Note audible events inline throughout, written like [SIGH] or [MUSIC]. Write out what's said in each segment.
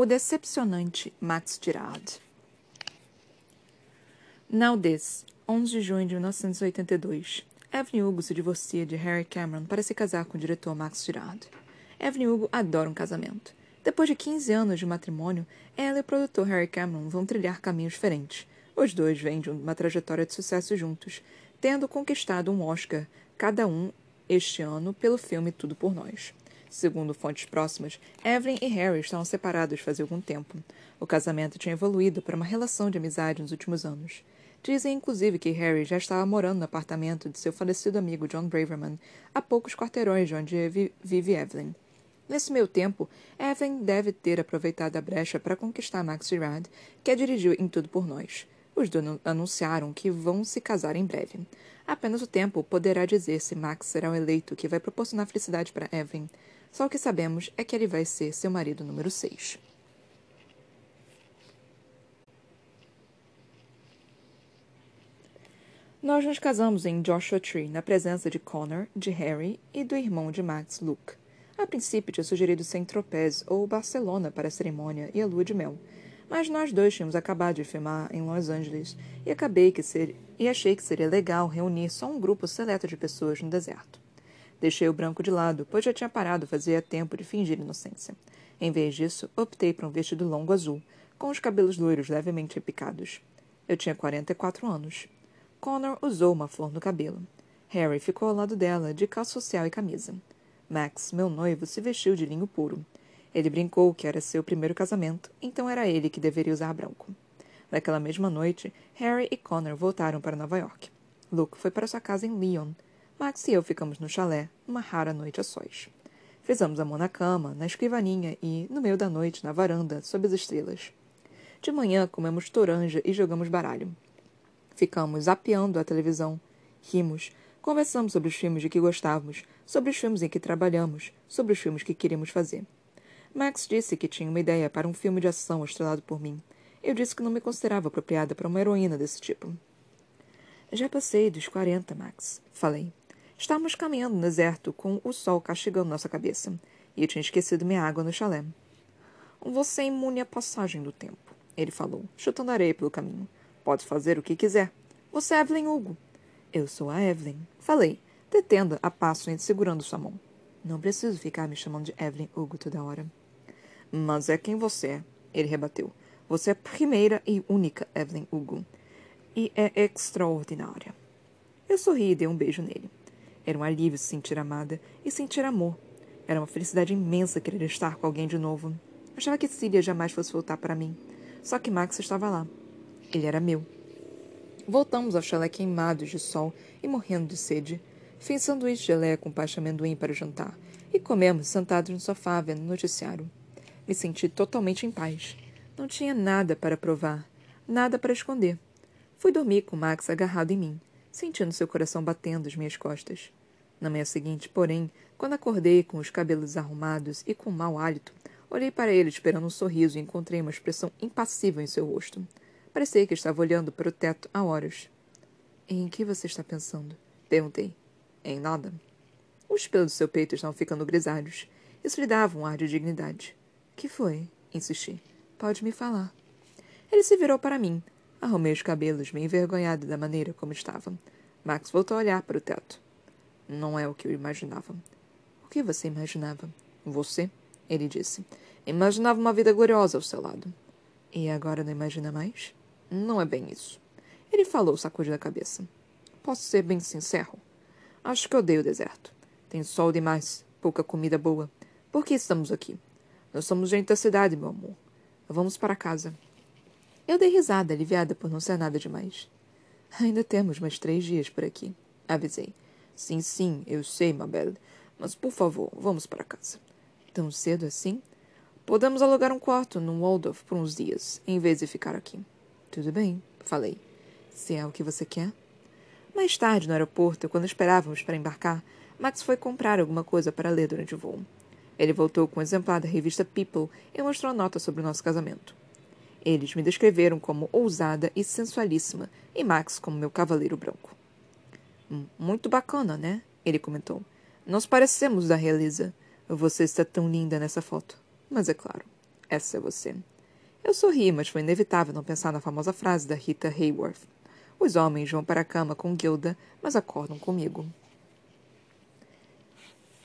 O decepcionante Max Girard. Now this, 11 de junho de 1982. Evelyn Hugo se divorcia de Harry Cameron para se casar com o diretor Max Girard. Evelyn Hugo adora um casamento. Depois de 15 anos de matrimônio, ela e o produtor Harry Cameron vão trilhar caminhos diferentes. Os dois vêm de uma trajetória de sucesso juntos, tendo conquistado um Oscar, cada um este ano, pelo filme Tudo por Nós. Segundo fontes próximas, Evelyn e Harry estavam separados fazia algum tempo. O casamento tinha evoluído para uma relação de amizade nos últimos anos. Dizem, inclusive, que Harry já estava morando no apartamento de seu falecido amigo John Braverman, a poucos quarteirões de onde vive Evelyn. Nesse meio tempo, Evelyn deve ter aproveitado a brecha para conquistar Max Girard, que a dirigiu em Tudo por Nós. Os dois anunciaram que vão se casar em breve. Apenas o tempo poderá dizer se Max será o eleito que vai proporcionar felicidade para Evelyn. Só o que sabemos é que ele vai ser seu marido número 6. Nós nos casamos em Joshua Tree, na presença de Connor, de Harry e do irmão de Max, Luke. A princípio tinha sugerido Saint-Tropez ou Barcelona para a cerimônia e a lua de mel, mas nós dois tínhamos acabado de filmar em Los Angeles e acabei que ser... e achei que seria legal reunir só um grupo seleto de pessoas no deserto. Deixei o branco de lado, pois já tinha parado fazia tempo de fingir inocência. Em vez disso, optei por um vestido longo azul, com os cabelos loiros levemente repicados. Eu tinha 44 anos. Connor usou uma flor no cabelo. Harry ficou ao lado dela, de calça social e camisa. Max, meu noivo, se vestiu de linho puro. Ele brincou que era seu primeiro casamento, então era ele que deveria usar branco. Naquela mesma noite, Harry e Connor voltaram para Nova York. Luke foi para sua casa em Lyon. Max e eu ficamos no chalé, uma rara noite a sós. Fizemos amor na cama, na escrivaninha e, no meio da noite, na varanda, sob as estrelas. De manhã, comemos toranja e jogamos baralho. Ficamos zapeando a televisão. Rimos, Conversamos sobre os filmes de que gostávamos, sobre os filmes em que trabalhamos, sobre os filmes que queríamos fazer. Max disse que tinha uma ideia para um filme de ação estrelado por mim. Eu disse que não me considerava apropriada para uma heroína desse tipo. Já passei dos quarenta, Max, falei. Estávamos caminhando no deserto com o sol castigando nossa cabeça, e eu tinha esquecido minha água no chalé. Você é imune à passagem do tempo, ele falou, chutando areia pelo caminho. Pode fazer o que quiser. Você é Evelyn Hugo. Eu sou a Evelyn. Falei, detendo a passo segurando sua mão. Não preciso ficar me chamando de Evelyn Hugo toda hora. Mas é quem você é, ele rebateu. Você é a primeira e única Evelyn Hugo. E é extraordinária. Eu sorri e dei um beijo nele. Era um alívio se sentir amada e sentir amor. Era uma felicidade imensa querer estar com alguém de novo. Achava que Cília jamais fosse voltar para mim. Só que Max estava lá. Ele era meu. Voltamos ao chalé queimados de sol e morrendo de sede. Fiz sanduíche de geleia com pasta amendoim para o jantar e comemos sentados no sofá vendo noticiário. Me senti totalmente em paz. Não tinha nada para provar, nada para esconder. Fui dormir com Max agarrado em mim, sentindo seu coração batendo às minhas costas. Na manhã seguinte, porém, quando acordei com os cabelos arrumados e com mau hálito, olhei para ele esperando um sorriso e encontrei uma expressão impassível em seu rosto. Parecia que estava olhando para o teto há horas. Em que você está pensando? Perguntei. Em nada. Os pelos do seu peito estavam ficando grisalhos. Isso lhe dava um ar de dignidade. Que foi? Insisti. Pode me falar. Ele se virou para mim. Arrumei os cabelos, meio envergonhado da maneira como estava. Max voltou a olhar para o teto. Não é o que eu imaginava. O que você imaginava? Você? Ele disse. Imaginava uma vida gloriosa ao seu lado. E agora não imagina mais? Não é bem isso. Ele falou, sacudindo a cabeça. Posso ser bem sincero? Acho que odeio o deserto. Tem sol demais, pouca comida boa. Por que estamos aqui? Nós somos gente da cidade, meu amor. Vamos para casa. Eu dei risada, aliviada por não ser nada demais. Ainda temos mais três dias por aqui, avisei. Sim, sim, eu sei, Mabel. Mas, por favor, vamos para casa. Tão cedo assim? Podemos alugar um quarto no Waldorf por uns dias, em vez de ficar aqui. Tudo bem, falei. Se é o que você quer. Mais tarde, no aeroporto, quando esperávamos para embarcar, Max foi comprar alguma coisa para ler durante o voo. Ele voltou com um exemplar da revista People e mostrou a nota sobre o nosso casamento. Eles me descreveram como ousada e sensualíssima, e Max como meu cavaleiro branco. Muito bacana, né? Ele comentou. Nós parecemos da realeza. Você está tão linda nessa foto. Mas é claro. Essa é você. Eu sorri, mas foi inevitável não pensar na famosa frase da Rita Hayworth. Os homens vão para a cama com Gilda, mas acordam comigo.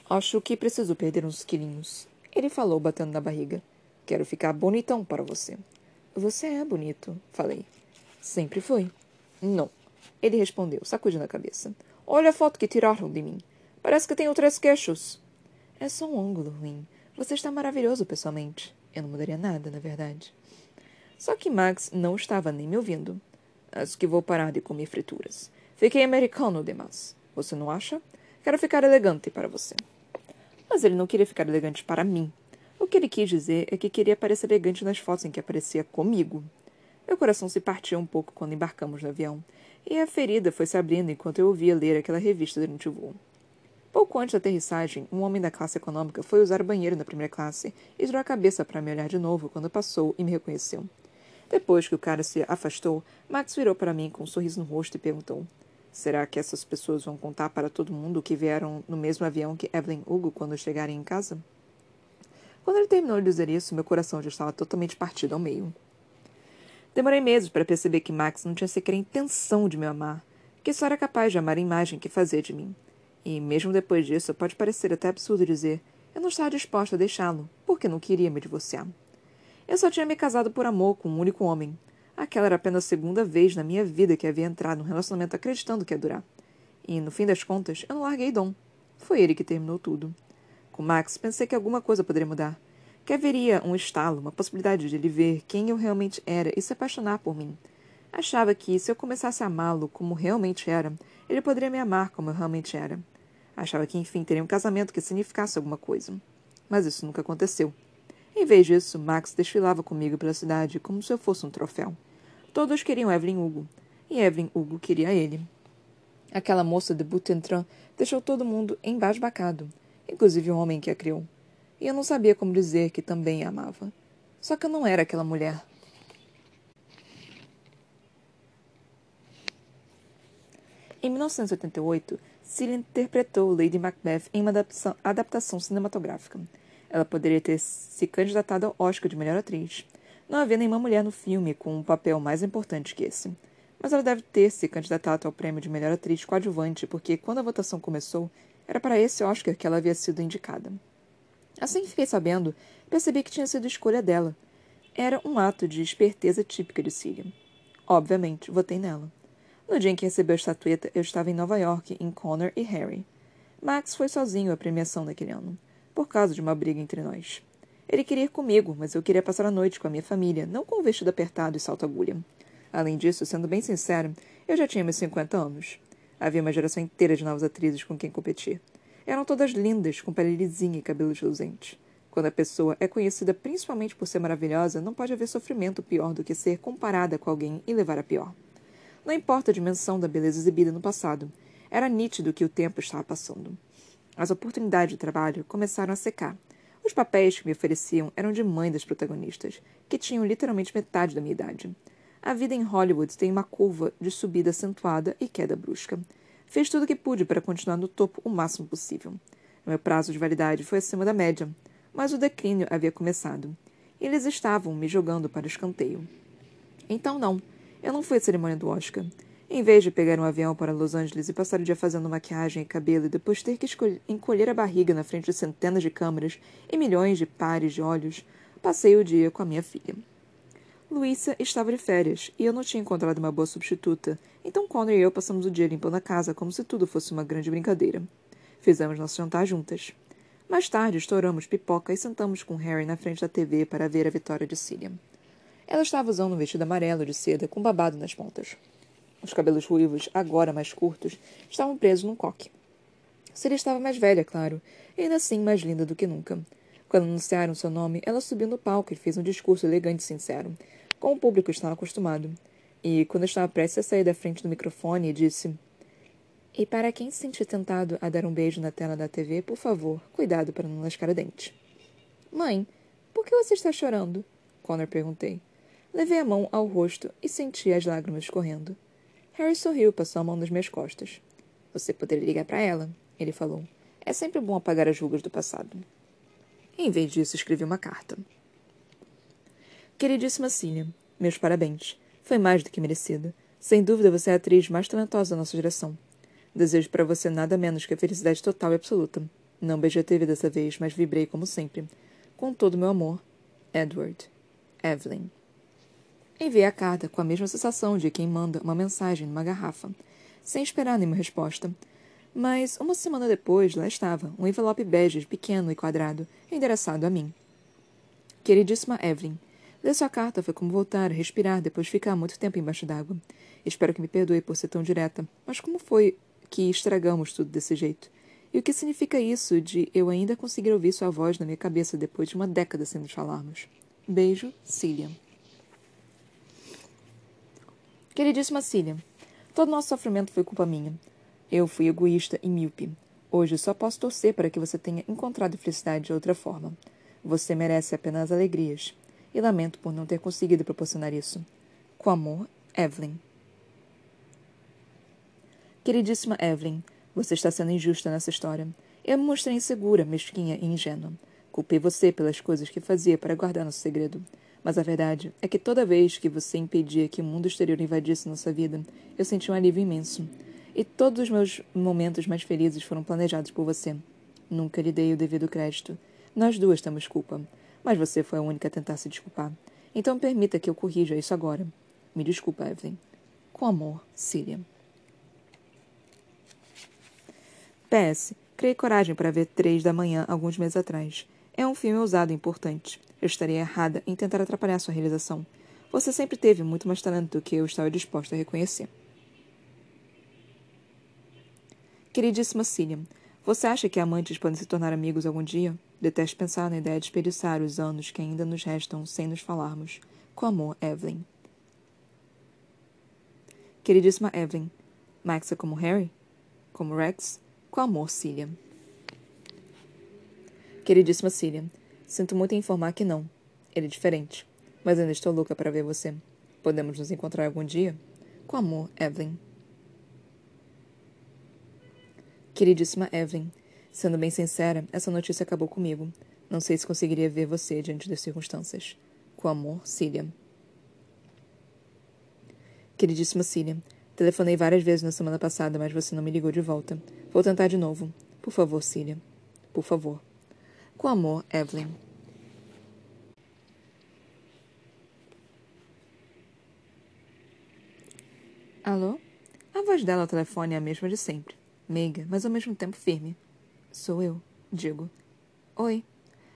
Acho que preciso perder uns quilinhos. Ele falou, batendo na barriga. Quero ficar bonitão para você. Você é bonito, falei. Sempre foi. Não. Ele respondeu, sacudindo a cabeça. Olha a foto que tiraram de mim. Parece que tenho três queixos. É só um ângulo ruim. Você está maravilhoso pessoalmente. Eu não mudaria nada, na verdade. Só que Max não estava nem me ouvindo. Acho que vou parar de comer frituras. Fiquei americano demais. Você não acha? Quero ficar elegante para você. Mas ele não queria ficar elegante para mim. O que ele quis dizer é que queria parecer elegante nas fotos em que aparecia comigo. Meu coração se partiu um pouco quando embarcamos no avião, e a ferida foi se abrindo enquanto eu ouvia ler aquela revista durante o voo. Pouco antes da aterrissagem, um homem da classe econômica foi usar o banheiro na primeira classe e girou a cabeça para me olhar de novo quando passou e me reconheceu. Depois que o cara se afastou, Max virou para mim com um sorriso no rosto e perguntou: Será que essas pessoas vão contar para todo mundo que vieram no mesmo avião que Evelyn Hugo quando chegarem em casa? Quando ele terminou de dizer isso, meu coração já estava totalmente partido ao meio. Demorei meses para perceber que Max não tinha sequer intenção de me amar, que só era capaz de amar a imagem que fazia de mim. E, mesmo depois disso, pode parecer até absurdo dizer, eu não estava disposta a deixá-lo, porque não queria me divorciar. Eu só tinha me casado por amor com um único homem, Aquela era apenas a segunda vez na minha vida que havia entrado num relacionamento acreditando que ia durar. E, no fim das contas, eu não larguei Dom. Foi ele que terminou tudo. Com Max, pensei que alguma coisa poderia mudar. Que haveria um estalo, uma possibilidade de ele ver quem eu realmente era e se apaixonar por mim. Achava que, se eu começasse a amá-lo como realmente era, ele poderia me amar como eu realmente era. Achava que, enfim, teria um casamento que significasse alguma coisa. Mas isso nunca aconteceu. Em vez disso, Max desfilava comigo pela cidade como se eu fosse um troféu. Todos queriam Evelyn Hugo, e Evelyn Hugo queria ele. Aquela moça de Butentran deixou todo mundo embasbacado, inclusive o homem que a criou. E eu não sabia como dizer que também a amava. Só que eu não era aquela mulher. Em 1988, Cillian interpretou Lady Macbeth em uma adaptação, adaptação cinematográfica. Ela poderia ter se candidatado ao Oscar de melhor atriz. Não havia nenhuma mulher no filme com um papel mais importante que esse. Mas ela deve ter se candidatado ao prêmio de melhor atriz coadjuvante, porque quando a votação começou, era para esse Oscar que ela havia sido indicada. Assim que fiquei sabendo, percebi que tinha sido escolha dela. Era um ato de esperteza típica de Cillian. Obviamente, votei nela. No dia em que recebeu a estatueta, eu estava em Nova York, em Connor e Harry. Max foi sozinho à premiação daquele ano por causa de uma briga entre nós. Ele queria ir comigo, mas eu queria passar a noite com a minha família, não com o vestido apertado e salto-agulha. Além disso, sendo bem sincero, eu já tinha meus 50 anos. Havia uma geração inteira de novas atrizes com quem competir. Eram todas lindas, com pele lisinha e cabelos reluzentes. Quando a pessoa é conhecida principalmente por ser maravilhosa, não pode haver sofrimento pior do que ser comparada com alguém e levar a pior. Não importa a dimensão da beleza exibida no passado, era nítido que o tempo estava passando. As oportunidades de trabalho começaram a secar. Os papéis que me ofereciam eram de mãe das protagonistas, que tinham literalmente metade da minha idade. A vida em Hollywood tem uma curva de subida acentuada e queda brusca. Fiz tudo o que pude para continuar no topo o máximo possível. Meu prazo de validade foi acima da média, mas o declínio havia começado. Eles estavam me jogando para o escanteio. Então, não, eu não fui à cerimônia do Oscar. Em vez de pegar um avião para Los Angeles e passar o dia fazendo maquiagem e cabelo e depois ter que encolher a barriga na frente de centenas de câmeras e milhões de pares de olhos, passei o dia com a minha filha. Luísa estava de férias e eu não tinha encontrado uma boa substituta, então Connor e eu passamos o dia limpando a casa como se tudo fosse uma grande brincadeira. Fizemos nosso jantar juntas. Mais tarde, estouramos pipoca e sentamos com Harry na frente da TV para ver a vitória de Cillian. Ela estava usando um vestido amarelo de seda com babado nas pontas. Os cabelos ruivos, agora mais curtos, estavam presos num coque. Seria estava mais velha, claro, e ainda assim mais linda do que nunca. Quando anunciaram seu nome, ela subiu no palco e fez um discurso elegante e sincero, como o público estava acostumado. E, quando estava prestes a sair da frente do microfone, disse: E para quem se sentir tentado a dar um beijo na tela da TV, por favor, cuidado para não lascar a dente. Mãe, por que você está chorando? Connor perguntei. Levei a mão ao rosto e senti as lágrimas escorrendo. Harry sorriu e passou a mão nas minhas costas. Você poderia ligar para ela, ele falou. É sempre bom apagar as rugas do passado. Em vez disso, escrevi uma carta. Queridíssima Cília, meus parabéns. Foi mais do que merecido. Sem dúvida, você é a atriz mais talentosa da nossa geração. Desejo para você nada menos que a felicidade total e absoluta. Não beijei a TV dessa vez, mas vibrei como sempre. Com todo o meu amor, Edward. Evelyn. Enviei a carta com a mesma sensação de quem manda uma mensagem numa garrafa, sem esperar nenhuma resposta. Mas, uma semana depois, lá estava, um envelope bege pequeno e quadrado, endereçado a mim. Queridíssima Evelyn, ler sua carta foi como voltar respirar depois de ficar muito tempo embaixo d'água. Espero que me perdoe por ser tão direta, mas como foi que estragamos tudo desse jeito? E o que significa isso de eu ainda conseguir ouvir sua voz na minha cabeça depois de uma década sem nos falarmos? Beijo, Cília. Queridíssima Cília, todo nosso sofrimento foi culpa minha. Eu fui egoísta e míope. Hoje só posso torcer para que você tenha encontrado felicidade de outra forma. Você merece apenas alegrias. E lamento por não ter conseguido proporcionar isso. Com amor, Evelyn. Queridíssima Evelyn, você está sendo injusta nessa história. Eu me mostrei insegura, mesquinha e ingênua. Culpei você pelas coisas que fazia para guardar nosso segredo. Mas a verdade é que toda vez que você impedia que o mundo exterior invadisse nossa vida, eu senti um alívio imenso. E todos os meus momentos mais felizes foram planejados por você. Nunca lhe dei o devido crédito. Nós duas temos culpa. Mas você foi a única a tentar se desculpar. Então permita que eu corrija isso agora. Me desculpa, Evelyn. Com amor, Cília. PS. Criei coragem para ver Três da Manhã alguns meses atrás. É um filme ousado e importante. Eu estaria errada em tentar atrapalhar sua realização. Você sempre teve muito mais talento do que eu estava disposta a reconhecer. Queridíssima Cília, você acha que amantes podem se tornar amigos algum dia? Detesto pensar na ideia de desperdiçar os anos que ainda nos restam sem nos falarmos. Com amor, Evelyn. Queridíssima Evelyn, Max é como Harry? Como Rex? Com amor, Cília. Queridíssima Cília, Sinto muito em informar que não. Ele é diferente. Mas ainda estou louca para ver você. Podemos nos encontrar algum dia? Com amor, Evelyn. Queridíssima Evelyn, sendo bem sincera, essa notícia acabou comigo. Não sei se conseguiria ver você diante das circunstâncias. Com amor, Cília. Queridíssima Cília, telefonei várias vezes na semana passada, mas você não me ligou de volta. Vou tentar de novo. Por favor, Cília. Por favor. Com amor, Evelyn. Alô? A voz dela ao telefone é a mesma de sempre. Meiga, mas ao mesmo tempo firme. Sou eu, digo. Oi.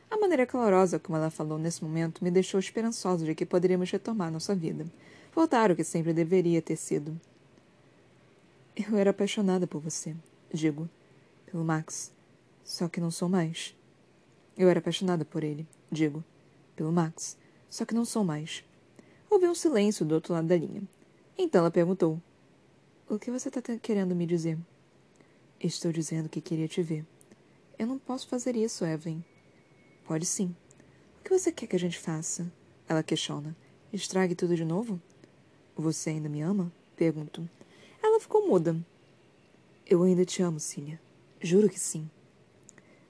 A maneira calorosa como ela falou nesse momento me deixou esperançosa de que poderíamos retomar nossa vida. Voltar o que sempre deveria ter sido. Eu era apaixonada por você, digo. Pelo Max. Só que não sou mais. Eu era apaixonada por ele, digo. Pelo Max. Só que não sou mais. Houve um silêncio do outro lado da linha. Então ela perguntou: O que você está querendo me dizer? Estou dizendo que queria te ver. Eu não posso fazer isso, Evelyn. Pode sim. O que você quer que a gente faça? Ela questiona. Estrague tudo de novo? Você ainda me ama? Pergunto. Ela ficou muda. Eu ainda te amo, Cília. Juro que sim.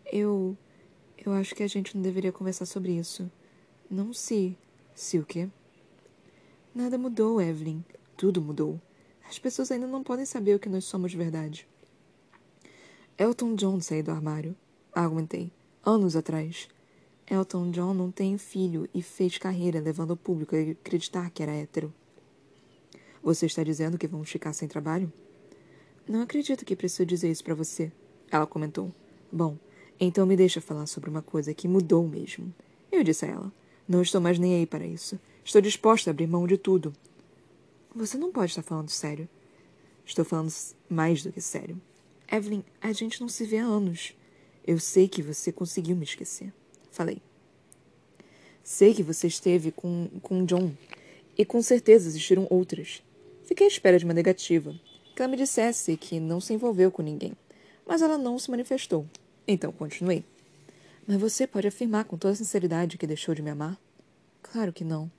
Eu. Eu acho que a gente não deveria conversar sobre isso. Não se. Se o quê? Nada mudou, Evelyn. Tudo mudou. As pessoas ainda não podem saber o que nós somos de verdade. Elton John saiu do armário. Argumentei. Anos atrás. Elton John não tem filho e fez carreira levando o público a acreditar que era hétero. Você está dizendo que vamos ficar sem trabalho? Não acredito que preciso dizer isso para você. Ela comentou. Bom, então me deixa falar sobre uma coisa que mudou mesmo. Eu disse a ela. Não estou mais nem aí para isso. Estou disposta a abrir mão de tudo. Você não pode estar falando sério. Estou falando mais do que sério. Evelyn, a gente não se vê há anos. Eu sei que você conseguiu me esquecer. Falei. Sei que você esteve com, com John. E com certeza existiram outras. Fiquei à espera de uma negativa. Que ela me dissesse que não se envolveu com ninguém. Mas ela não se manifestou. Então continuei. Mas você pode afirmar com toda sinceridade que deixou de me amar? Claro que não.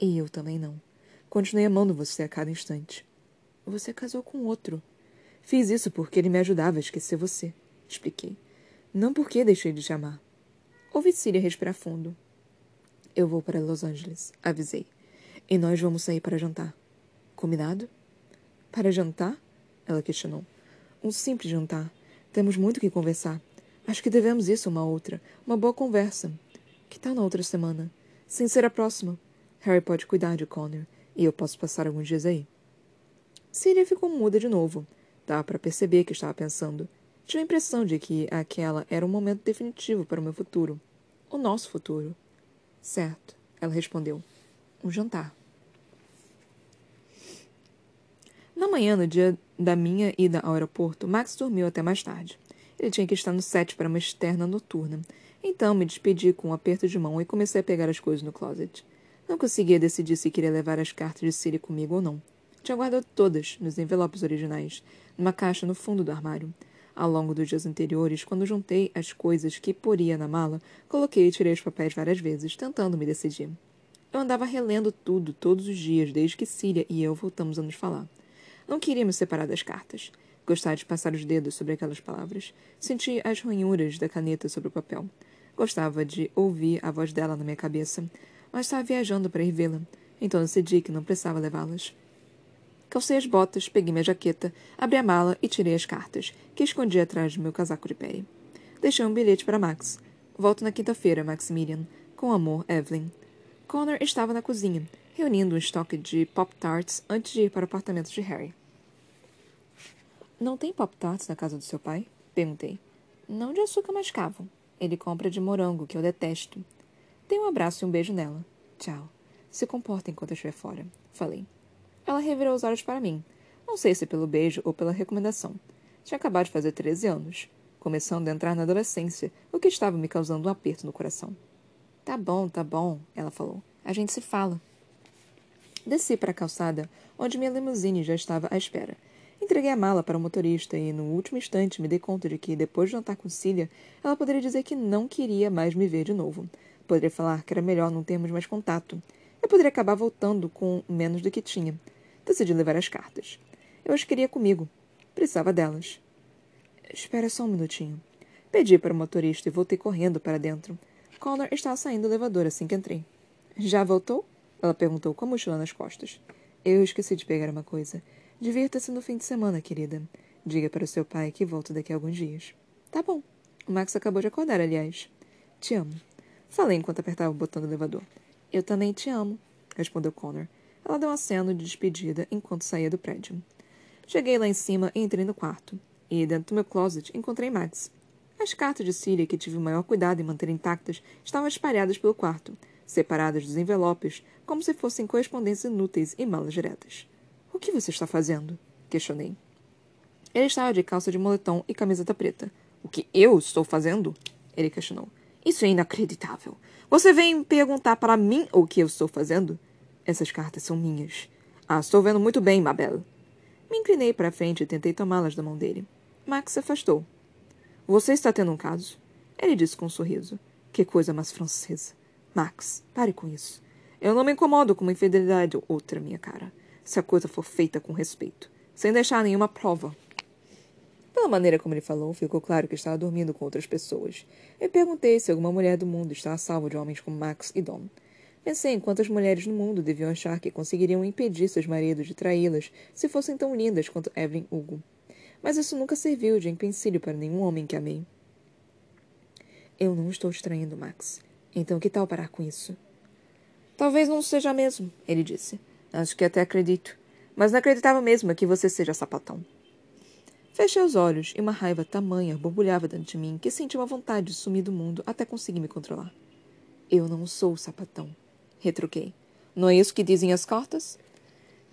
E eu também não. Continuei amando você a cada instante. Você casou com outro. Fiz isso porque ele me ajudava a esquecer você. Expliquei. Não porque deixei de te amar. Ouvi Síria respirar fundo. Eu vou para Los Angeles, avisei. E nós vamos sair para jantar. Combinado? Para jantar? Ela questionou. Um simples jantar. Temos muito que conversar. Acho que devemos isso uma outra. Uma boa conversa. Que tal na outra semana? Sem ser a próxima. Harry pode cuidar de Connor. E eu posso passar alguns dias aí. Síria ficou muda de novo. Dá para perceber que estava pensando. Tive a impressão de que aquela era um momento definitivo para o meu futuro. O nosso futuro. Certo, ela respondeu. Um jantar. Na manhã, no dia da minha ida ao aeroporto, Max dormiu até mais tarde. Ele tinha que estar no set para uma externa noturna. Então me despedi com um aperto de mão e comecei a pegar as coisas no closet. Não conseguia decidir se queria levar as cartas de Siri comigo ou não. Tinha guardado todas, nos envelopes originais, numa caixa no fundo do armário. Ao longo dos dias anteriores, quando juntei as coisas que poria na mala, coloquei e tirei os papéis várias vezes, tentando me decidir. Eu andava relendo tudo todos os dias desde que Síria e eu voltamos a nos falar. Não queria me separar das cartas. Gostava de passar os dedos sobre aquelas palavras. Senti as ranhuras da caneta sobre o papel. Gostava de ouvir a voz dela na minha cabeça, mas estava viajando para ir vê-la, então decidi que não precisava levá-las. Calcei as botas, peguei minha jaqueta, abri a mala e tirei as cartas, que escondi atrás do meu casaco de pele. Deixei um bilhete para Max. Volto na quinta-feira, Maximilian. Com amor, Evelyn. Connor estava na cozinha, reunindo um estoque de Pop-Tarts antes de ir para o apartamento de Harry. Não tem Pop-Tarts na casa do seu pai? Perguntei. Não de açúcar mascavo. Ele compra de morango, que eu detesto. Dei um abraço e um beijo nela. Tchau. Se comporta enquanto eu estiver fora. Falei. Ela revirou os olhos para mim. Não sei se pelo beijo ou pela recomendação. Tinha acabado de fazer 13 anos, começando a entrar na adolescência, o que estava me causando um aperto no coração. Tá bom, tá bom, ela falou. A gente se fala. Desci para a calçada, onde minha limusine já estava à espera. Entreguei a mala para o motorista e, no último instante, me dei conta de que, depois de jantar com Cília, ela poderia dizer que não queria mais me ver de novo. Poderia falar que era melhor não termos mais contato. Eu poderia acabar voltando com menos do que tinha. Decidi levar as cartas. Eu as queria comigo. Precisava delas. Espera só um minutinho. Pedi para o motorista e voltei correndo para dentro. Connor estava saindo do elevador assim que entrei. Já voltou? Ela perguntou com a mochila nas costas. Eu esqueci de pegar uma coisa. Divirta-se no fim de semana, querida. Diga para o seu pai que volto daqui a alguns dias. Tá bom. O Max acabou de acordar, aliás. Te amo. Falei enquanto apertava o botão do elevador. Eu também te amo, respondeu Connor. Ela deu um aceno de despedida enquanto saía do prédio. Cheguei lá em cima e entrei no quarto. E, dentro do meu closet, encontrei Max. As cartas de Síria, que tive o maior cuidado em manter intactas, estavam espalhadas pelo quarto, separadas dos envelopes, como se fossem correspondências inúteis e malas diretas. O que você está fazendo? Questionei. Ele estava de calça de moletom e camiseta preta. O que eu estou fazendo? Ele questionou. Isso é inacreditável. Você vem perguntar para mim o que eu estou fazendo? Essas cartas são minhas. Ah, estou vendo muito bem, Mabel. Me inclinei para a frente e tentei tomá-las da mão dele. Max se afastou. Você está tendo um caso? Ele disse com um sorriso. Que coisa mais francesa. Max, pare com isso. Eu não me incomodo com uma infidelidade ou outra, minha cara. Se a coisa for feita com respeito, sem deixar nenhuma prova. Pela maneira como ele falou, ficou claro que estava dormindo com outras pessoas. Eu perguntei se alguma mulher do mundo está a salvo de homens como Max e Don. Pensei em quantas mulheres no mundo deviam achar que conseguiriam impedir seus maridos de traí-las se fossem tão lindas quanto Evelyn Hugo. Mas isso nunca serviu de empecilho para nenhum homem que amei. Eu não estou estranhando Max. Então que tal parar com isso? Talvez não seja mesmo, ele disse. Acho que até acredito. Mas não acreditava mesmo que você seja sapatão. Fechei os olhos e uma raiva tamanha borbulhava dentro de mim que senti uma vontade de sumir do mundo até conseguir me controlar. Eu não sou sapatão retruquei. Não é isso que dizem as cartas?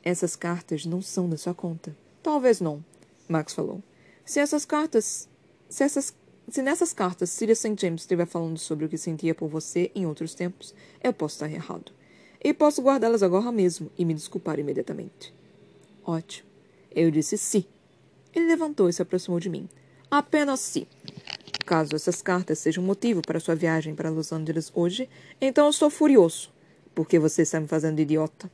Essas cartas não são da sua conta. Talvez não, Max falou. Se essas cartas. Se, essas, se nessas cartas Sirius St. James estiver falando sobre o que sentia por você em outros tempos, eu posso estar errado. E posso guardá-las agora mesmo e me desculpar imediatamente. Ótimo. Eu disse sim. Ele levantou e se aproximou de mim. Apenas sim. Caso essas cartas sejam motivo para sua viagem para Los Angeles hoje, então eu estou furioso porque você está me fazendo idiota.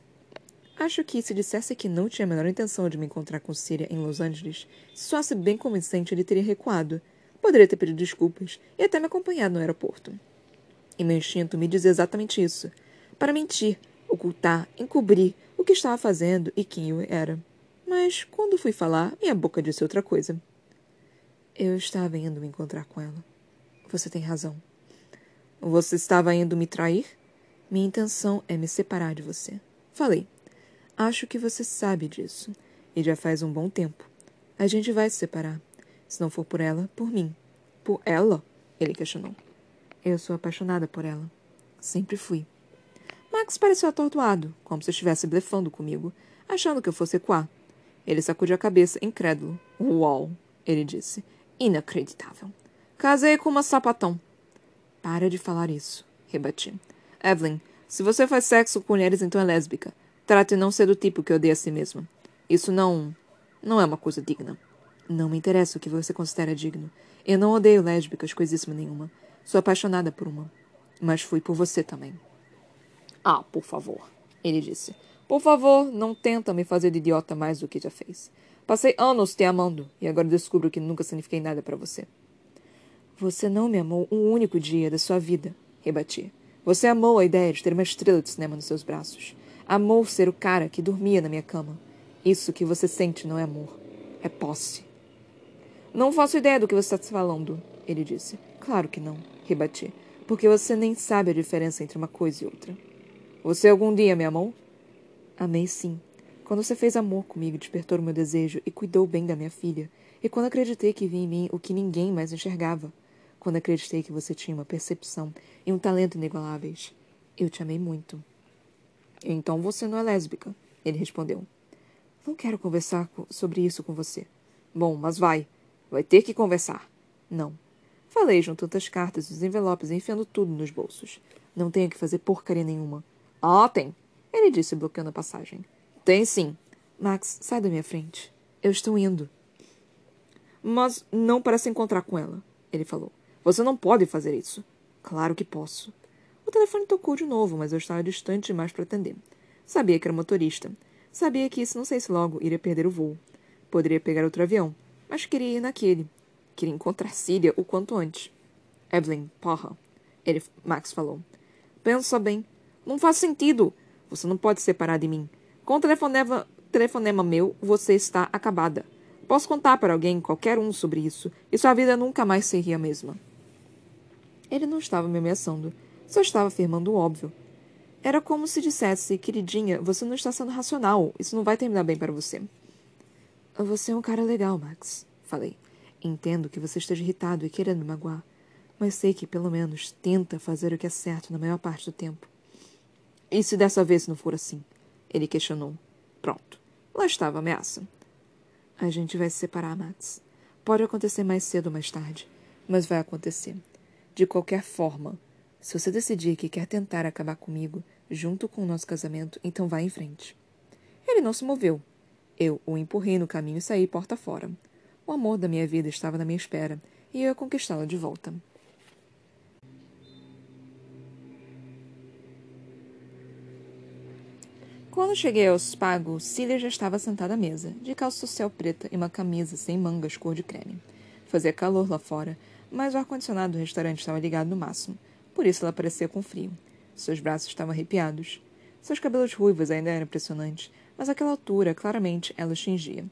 Acho que se dissesse que não tinha a menor intenção de me encontrar com Síria em Los Angeles, se soasse bem convincente, ele teria recuado. Poderia ter pedido desculpas e até me acompanhado no aeroporto. E meu instinto me dizia exatamente isso. Para mentir, ocultar, encobrir o que estava fazendo e quem eu era. Mas, quando fui falar, minha boca disse outra coisa. Eu estava indo me encontrar com ela. Você tem razão. Você estava indo me trair? Minha intenção é me separar de você. Falei. Acho que você sabe disso. E já faz um bom tempo. A gente vai se separar. Se não for por ela, por mim. Por ela? Ele questionou. Eu sou apaixonada por ela. Sempre fui. Max pareceu atordoado, como se estivesse blefando comigo, achando que eu fosse equar. Ele sacudiu a cabeça, incrédulo. Uau! Ele disse. Inacreditável. Casei com uma sapatão. Para de falar isso, rebati. Evelyn, se você faz sexo com mulheres, então é lésbica. Trate não ser do tipo que odeia a si mesma. Isso não. não é uma coisa digna. Não me interessa o que você considera digno. Eu não odeio lésbicas, coisíssima nenhuma. Sou apaixonada por uma. Mas fui por você também. Ah, por favor, ele disse. Por favor, não tenta me fazer de idiota mais do que já fez. Passei anos te amando e agora descubro que nunca signifiquei nada para você. Você não me amou um único dia da sua vida, rebati. Você amou a ideia de ter uma estrela de cinema nos seus braços. Amou ser o cara que dormia na minha cama. Isso que você sente não é amor. É posse. Não faço ideia do que você está falando, ele disse. Claro que não, rebati. Porque você nem sabe a diferença entre uma coisa e outra. Você algum dia me amou? Amei sim. Quando você fez amor comigo, despertou o meu desejo e cuidou bem da minha filha. E quando acreditei que vi em mim o que ninguém mais enxergava. Quando acreditei que você tinha uma percepção e um talento inigualáveis. Eu te amei muito. Então você não é lésbica, ele respondeu. Não quero conversar sobre isso com você. Bom, mas vai. Vai ter que conversar. Não. Falei juntando as cartas e os envelopes enfiando tudo nos bolsos. Não tenho que fazer porcaria nenhuma. Ah, tem. Ele disse, bloqueando a passagem. Tem sim. Max, sai da minha frente. Eu estou indo. Mas não para se encontrar com ela, ele falou. Você não pode fazer isso. Claro que posso. O telefone tocou de novo, mas eu estava distante demais para atender. Sabia que era motorista. Sabia que, se não sei se logo, iria perder o voo. Poderia pegar outro avião, mas queria ir naquele. Queria encontrar Síria o quanto antes. Evelyn, porra. Ele, Max falou. Pensa bem. Não faz sentido. Você não pode separar de mim. Com o telefonema, telefonema meu, você está acabada. Posso contar para alguém, qualquer um, sobre isso, e sua vida nunca mais seria a mesma. Ele não estava me ameaçando, só estava afirmando o óbvio. Era como se dissesse, queridinha, você não está sendo racional, isso não vai terminar bem para você. Você é um cara legal, Max, falei. Entendo que você esteja irritado e querendo me magoar, mas sei que, pelo menos, tenta fazer o que é certo na maior parte do tempo. E se dessa vez não for assim? Ele questionou. Pronto. Lá estava a ameaça. A gente vai se separar, Max. Pode acontecer mais cedo ou mais tarde, mas vai acontecer. De qualquer forma, se você decidir que quer tentar acabar comigo junto com o nosso casamento, então vá em frente. Ele não se moveu, eu o empurrei no caminho e saí porta fora. O amor da minha vida estava na minha espera e eu ia conquistá-lo de volta. Quando cheguei aos pagos, Cília já estava sentada à mesa, de calça social preta e uma camisa sem mangas cor de creme. Fazia calor lá fora, mas o ar-condicionado do restaurante estava ligado no máximo, por isso ela parecia com frio. Seus braços estavam arrepiados. Seus cabelos ruivos ainda eram impressionantes, mas àquela altura, claramente, ela os tingia.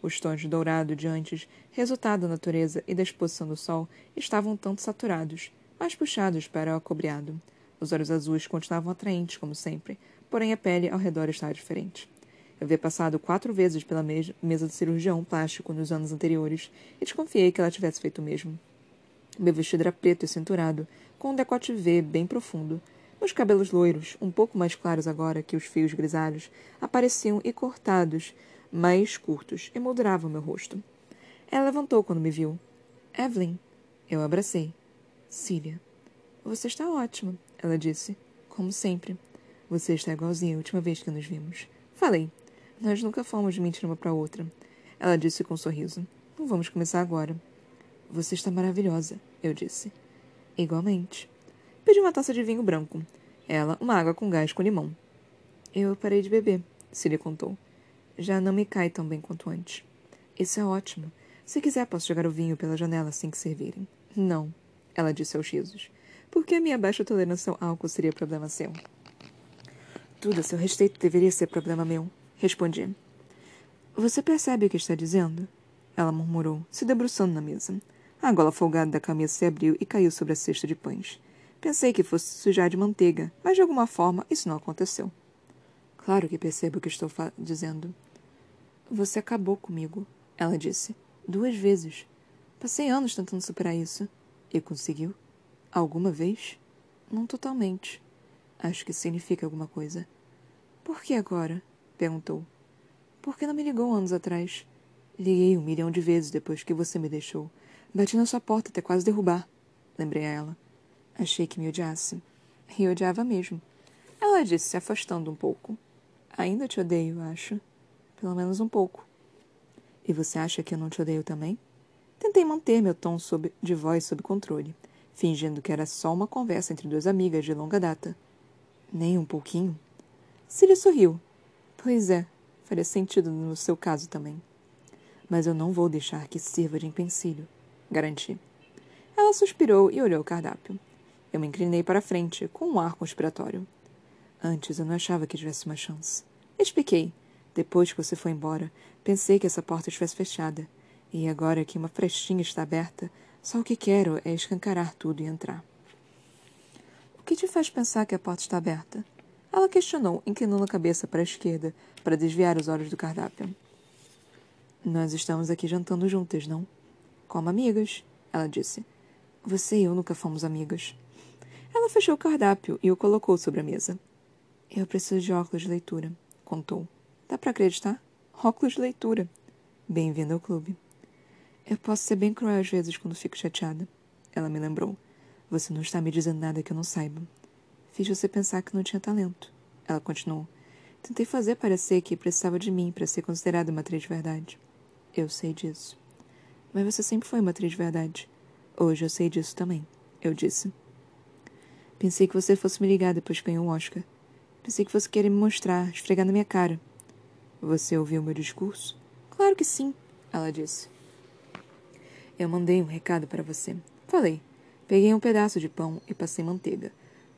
Os tons de dourado de antes, resultado da natureza e da exposição do sol, estavam tanto saturados, mais puxados para o acobreado. Os olhos azuis continuavam atraentes, como sempre, porém a pele ao redor estava diferente. Eu havia passado quatro vezes pela mesa do cirurgião plástico nos anos anteriores e desconfiei que ela tivesse feito o mesmo. Meu vestido era preto e cinturado, com um decote V bem profundo, os cabelos loiros, um pouco mais claros agora que os fios grisalhos, apareciam e cortados, mais curtos, emolduravam meu rosto. Ela levantou quando me viu. Evelyn. Eu abracei. Cília. Você está ótima, ela disse. Como sempre. Você está igualzinha a última vez que nos vimos. Falei. Nós nunca fomos de mentir uma para outra. Ela disse com um sorriso. Não vamos começar agora. Você está maravilhosa, eu disse. Igualmente. Pedi uma taça de vinho branco. Ela, uma água com gás com limão. Eu parei de beber, Cília contou. Já não me cai tão bem quanto antes. Isso é ótimo. Se quiser, posso jogar o vinho pela janela assim que servirem. Não, ela disse aos risos. Por que a minha baixa tolerância ao álcool seria problema seu? Tudo a seu respeito deveria ser problema meu, respondi. Você percebe o que está dizendo? Ela murmurou, se debruçando na mesa. A gola folgada da camisa se abriu e caiu sobre a cesta de pães. Pensei que fosse sujar de manteiga, mas de alguma forma isso não aconteceu. Claro que percebo o que estou dizendo. Você acabou comigo, ela disse. Duas vezes. Passei anos tentando superar isso. E conseguiu? Alguma vez? Não totalmente. Acho que significa alguma coisa. Por que agora? perguntou. Por que não me ligou anos atrás? Liguei um milhão de vezes depois que você me deixou. Bati na sua porta até quase derrubar. Lembrei a ela. Achei que me odiasse. E odiava mesmo. Ela disse, se afastando um pouco. Ainda te odeio, acho. Pelo menos um pouco. E você acha que eu não te odeio também? Tentei manter meu tom sob, de voz sob controle, fingindo que era só uma conversa entre duas amigas de longa data. Nem um pouquinho? Cília sorriu. Pois é, faria sentido no seu caso também. Mas eu não vou deixar que sirva de empecilho, garanti. Ela suspirou e olhou o cardápio. Eu me inclinei para frente, com um ar conspiratório. Antes eu não achava que tivesse uma chance. Expliquei. Depois que você foi embora, pensei que essa porta estivesse fechada. E agora que uma frestinha está aberta, só o que quero é escancarar tudo e entrar. O que te faz pensar que a porta está aberta? Ela questionou, inclinando a cabeça para a esquerda, para desviar os olhos do cardápio. Nós estamos aqui jantando juntas, não? Como amigas, ela disse. Você e eu nunca fomos amigas. Ela fechou o cardápio e o colocou sobre a mesa. Eu preciso de óculos de leitura, contou. Dá para acreditar? Óculos de leitura. Bem-vindo ao clube. Eu posso ser bem cruel às vezes quando fico chateada. Ela me lembrou. Você não está me dizendo nada que eu não saiba. Fiz você pensar que não tinha talento. Ela continuou. Tentei fazer parecer que precisava de mim para ser considerada uma atriz de verdade. Eu sei disso. Mas você sempre foi uma atriz de verdade. Hoje eu sei disso também. Eu disse. Pensei que você fosse me ligar depois que ganhou o Oscar. Pensei que fosse querer me mostrar, esfregar na minha cara. Você ouviu meu discurso? Claro que sim, ela disse. Eu mandei um recado para você. Falei. Peguei um pedaço de pão e passei manteiga,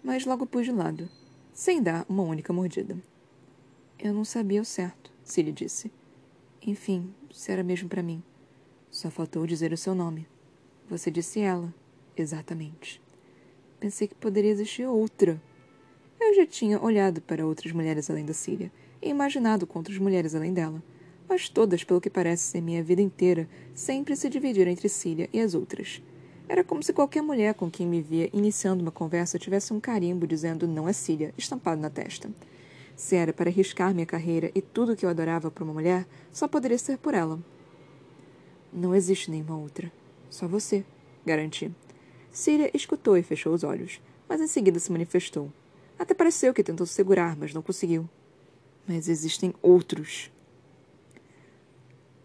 mas logo pus de lado, sem dar uma única mordida. Eu não sabia o certo, Cilly disse. Enfim, se era mesmo para mim. Só faltou dizer o seu nome. Você disse ela. Exatamente. Pensei que poderia existir outra. Eu já tinha olhado para outras mulheres além da Síria e imaginado outras mulheres além dela, mas todas, pelo que parece ser minha vida inteira, sempre se dividiram entre Síria e as outras. Era como se qualquer mulher com quem me via iniciando uma conversa tivesse um carimbo dizendo não é Síria estampado na testa. Se era para arriscar minha carreira e tudo o que eu adorava para uma mulher, só poderia ser por ela. Não existe nenhuma outra. Só você, garanti. Síria escutou e fechou os olhos, mas em seguida se manifestou. Até pareceu que tentou segurar, mas não conseguiu. Mas existem outros.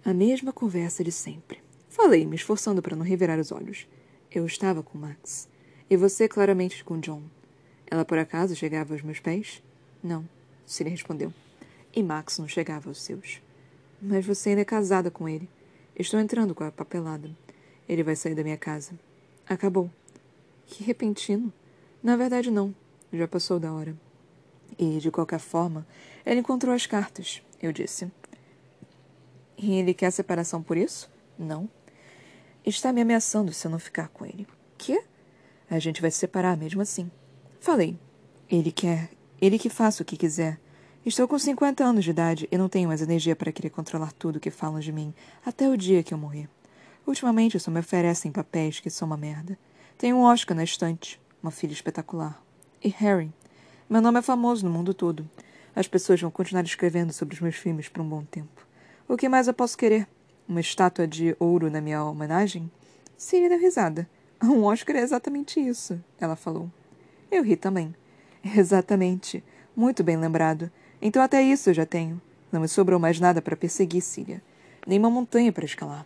A mesma conversa de sempre. Falei, me esforçando para não revirar os olhos. Eu estava com Max. E você claramente com John. Ela por acaso chegava aos meus pés? Não, Síria respondeu. E Max não chegava aos seus. Mas você ainda é casada com ele. Estou entrando com a papelada. Ele vai sair da minha casa. Acabou. Que repentino. Na verdade, não. Já passou da hora. E, de qualquer forma, ele encontrou as cartas, eu disse. E ele quer separação por isso? Não. Está me ameaçando se eu não ficar com ele. Que? A gente vai se separar mesmo assim. Falei. Ele quer. Ele que faça o que quiser. Estou com 50 anos de idade e não tenho mais energia para querer controlar tudo que falam de mim até o dia que eu morrer. Ultimamente só me oferecem papéis que são uma merda. Tenho um Oscar na estante, uma filha espetacular. E Harry. Meu nome é famoso no mundo todo. As pessoas vão continuar escrevendo sobre os meus filmes por um bom tempo. O que mais eu posso querer? Uma estátua de ouro na minha homenagem? Siri deu risada. Um Oscar é exatamente isso, ela falou. Eu ri também. Exatamente. Muito bem lembrado. Então até isso eu já tenho. Não me sobrou mais nada para perseguir, Cília. Nem uma montanha para escalar.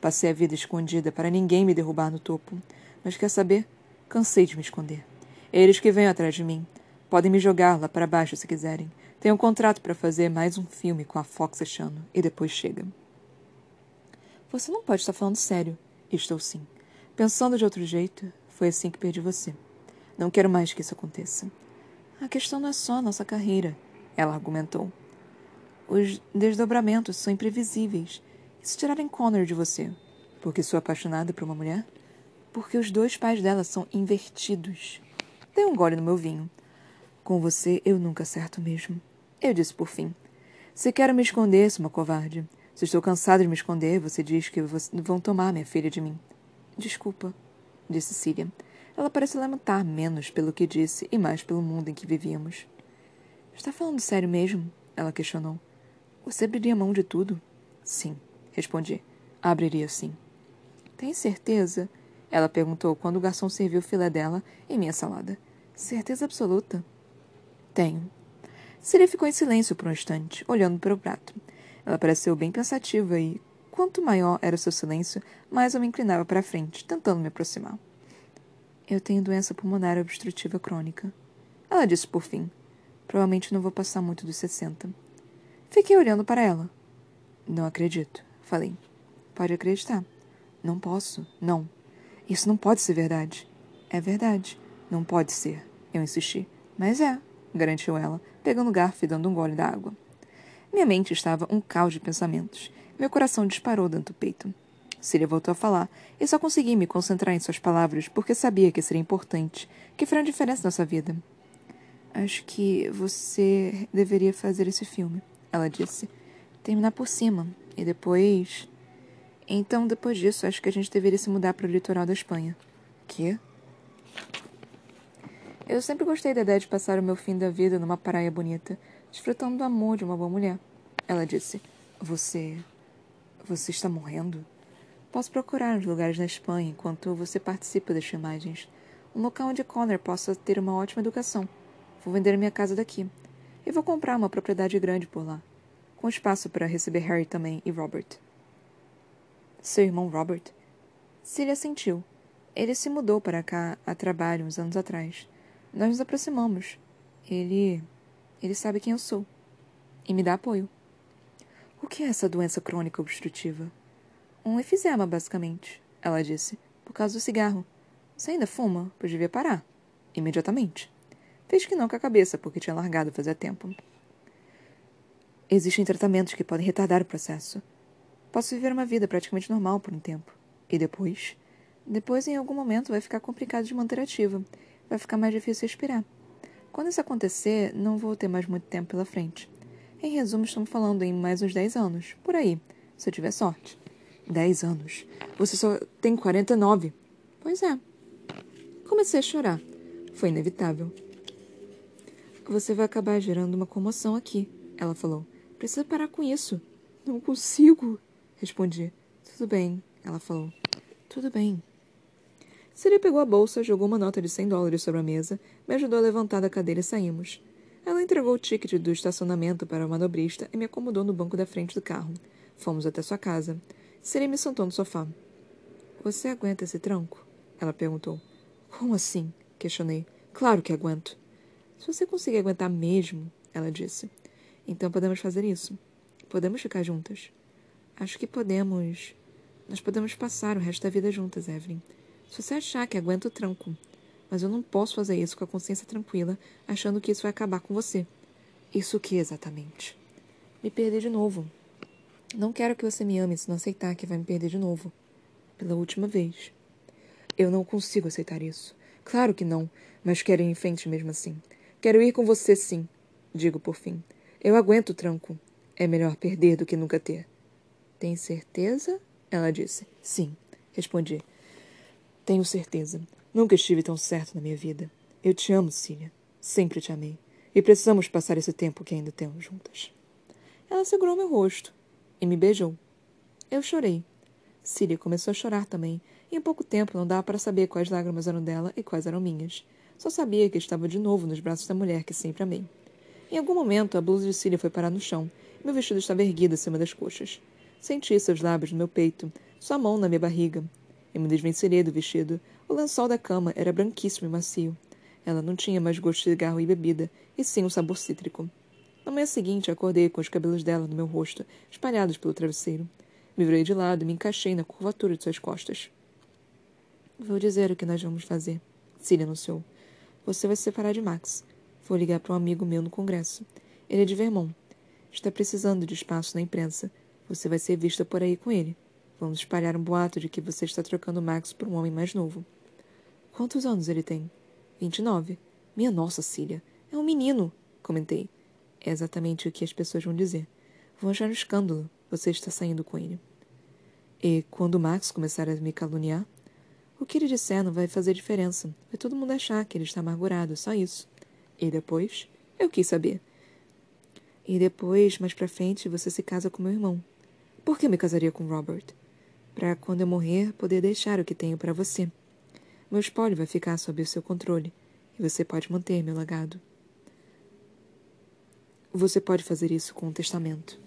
Passei a vida escondida para ninguém me derrubar no topo. Mas quer saber? Cansei de me esconder. Eles que vêm atrás de mim. Podem me jogar lá para baixo se quiserem. Tenho um contrato para fazer mais um filme com a Fox este ano. E depois chega. Você não pode estar falando sério. Estou sim. Pensando de outro jeito, foi assim que perdi você. Não quero mais que isso aconteça. A questão não é só a nossa carreira, ela argumentou. Os desdobramentos são imprevisíveis. E se tirarem Connor de você? Porque sou apaixonada por uma mulher? Porque os dois pais dela são invertidos. Dei um gole no meu vinho. Com você eu nunca acerto mesmo. Eu disse por fim. Se quero me esconder, sou uma covarde. Se estou cansada de me esconder, você diz que vão tomar minha filha de mim. Desculpa, disse Cília. Ela pareceu lamentar menos pelo que disse e mais pelo mundo em que vivíamos. Está falando sério mesmo? Ela questionou. Você abriria mão de tudo? Sim, respondi. Abriria sim. Tem certeza? Ela perguntou quando o garçom serviu o filé dela e minha salada. Certeza absoluta? Tenho. Siri ficou em silêncio por um instante, olhando para o prato. Ela pareceu bem pensativa e, quanto maior era o seu silêncio, mais eu me inclinava para a frente, tentando me aproximar. Eu tenho doença pulmonar obstrutiva crônica. Ela disse por fim. Provavelmente não vou passar muito dos sessenta. Fiquei olhando para ela. Não acredito, falei. Pode acreditar. Não posso. Não. Isso não pode ser verdade. É verdade. Não pode ser. Eu insisti. Mas é, garantiu ela, pegando o garfo e dando um gole da água. Minha mente estava um caos de pensamentos. Meu coração disparou dentro do peito. Cília voltou a falar, e só consegui me concentrar em suas palavras porque sabia que seria importante, que faria diferença na sua vida. Acho que você deveria fazer esse filme, ela disse. Terminar por cima, e depois. Então, depois disso, acho que a gente deveria se mudar para o litoral da Espanha. Quê? Eu sempre gostei da ideia de passar o meu fim da vida numa praia bonita, desfrutando do amor de uma boa mulher. Ela disse: Você. Você está morrendo? Posso procurar uns lugares na Espanha enquanto você participa das filmagens. Um local onde Connor possa ter uma ótima educação. Vou vender minha casa daqui. E vou comprar uma propriedade grande por lá. Com espaço para receber Harry também e Robert. Seu irmão Robert? Celia sentiu. Ele se mudou para cá a trabalho uns anos atrás. Nós nos aproximamos. Ele. Ele sabe quem eu sou. E me dá apoio. O que é essa doença crônica obstrutiva? Um efizema, basicamente, ela disse, por causa do cigarro. Você ainda fuma? Pois devia parar. Imediatamente. Fez que não com a cabeça, porque tinha largado fazia tempo. Existem tratamentos que podem retardar o processo. Posso viver uma vida praticamente normal por um tempo. E depois? Depois, em algum momento, vai ficar complicado de manter ativa vai ficar mais difícil respirar. Quando isso acontecer, não vou ter mais muito tempo pela frente. Em resumo, estamos falando em mais uns 10 anos, por aí, se eu tiver sorte. 10 anos? Você só tem 49. Pois é. Comecei a chorar. Foi inevitável. Você vai acabar gerando uma comoção aqui, ela falou. Precisa parar com isso. Não consigo, respondi. Tudo bem, ela falou. Tudo bem. Siri pegou a bolsa, jogou uma nota de 100 dólares sobre a mesa, me ajudou a levantar da cadeira e saímos. Ela entregou o ticket do estacionamento para o manobrista e me acomodou no banco da frente do carro. Fomos até sua casa. Siri me sentou no sofá. Você aguenta esse tranco? Ela perguntou. Como assim? Questionei. Claro que aguento. Se você conseguir aguentar mesmo, ela disse. Então podemos fazer isso. Podemos ficar juntas. Acho que podemos. Nós podemos passar o resto da vida juntas, Evelyn. Se você achar que aguenta o tranco. Mas eu não posso fazer isso com a consciência tranquila, achando que isso vai acabar com você. Isso o que exatamente? Me perder de novo. Não quero que você me ame se não aceitar que vai me perder de novo. Pela última vez. Eu não consigo aceitar isso. Claro que não, mas quero ir em frente mesmo assim. Quero ir com você sim, digo por fim. Eu aguento o tranco. É melhor perder do que nunca ter. Tem certeza? Ela disse. Sim, respondi. Tenho certeza. Nunca estive tão certo na minha vida. Eu te amo, Cília. Sempre te amei. E precisamos passar esse tempo que ainda temos juntas. Ela segurou meu rosto e me beijou. Eu chorei. Cília começou a chorar também, e em pouco tempo não dava para saber quais lágrimas eram dela e quais eram minhas. Só sabia que estava de novo nos braços da mulher que sempre amei. Em algum momento, a blusa de Cília foi parar no chão. E meu vestido estava erguido acima das coxas. Senti seus lábios no meu peito, sua mão na minha barriga, eu me desvencerei do vestido. O lençol da cama era branquíssimo e macio. Ela não tinha mais gosto de cigarro e bebida, e sim um sabor cítrico. Na manhã seguinte, acordei com os cabelos dela no meu rosto, espalhados pelo travesseiro. Me virei de lado e me encaixei na curvatura de suas costas. Vou dizer o que nós vamos fazer, Cília anunciou. Você vai se separar de Max. Vou ligar para um amigo meu no Congresso. Ele é de Vermont. Está precisando de espaço na imprensa. Você vai ser vista por aí com ele. Vamos espalhar um boato de que você está trocando Max por um homem mais novo. Quantos anos ele tem? Vinte e nove. Minha nossa, Cília. É um menino, comentei. É exatamente o que as pessoas vão dizer. Vão achar um escândalo. Você está saindo com ele. E quando Max começar a me caluniar, o que ele disser não vai fazer diferença. Vai todo mundo achar que ele está amargurado, só isso. E depois? Eu quis saber. E depois, mais pra frente, você se casa com meu irmão. Por que me casaria com Robert? Para quando eu morrer, poder deixar o que tenho para você. Meu espólio vai ficar sob o seu controle, e você pode manter meu legado. Você pode fazer isso com um testamento.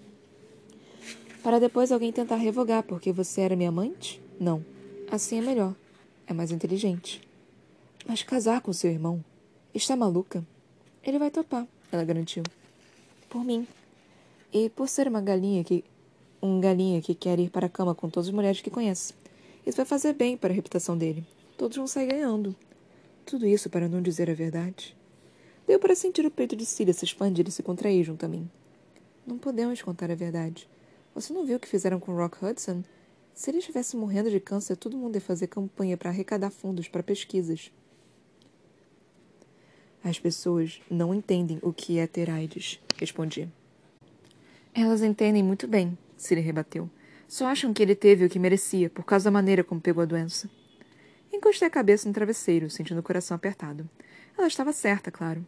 Para depois alguém tentar revogar porque você era minha amante? Não. Assim é melhor. É mais inteligente. Mas casar com seu irmão? Está maluca? Ele vai topar, ela garantiu. Por mim. E por ser uma galinha que. Um galinha que quer ir para a cama com todas as mulheres que conhece. Isso vai fazer bem para a reputação dele. Todos vão sair ganhando. Tudo isso para não dizer a verdade. Deu para sentir o peito de Cília se expandir e se contrair junto a mim. Não podemos contar a verdade. Você não viu o que fizeram com Rock Hudson? Se ele estivesse morrendo de câncer, todo mundo ia fazer campanha para arrecadar fundos para pesquisas. As pessoas não entendem o que é ter AIDS, respondi. Elas entendem muito bem, Siri rebateu. Só acham que ele teve o que merecia por causa da maneira como pegou a doença. Encostei a cabeça no travesseiro, sentindo o coração apertado. Ela estava certa, claro.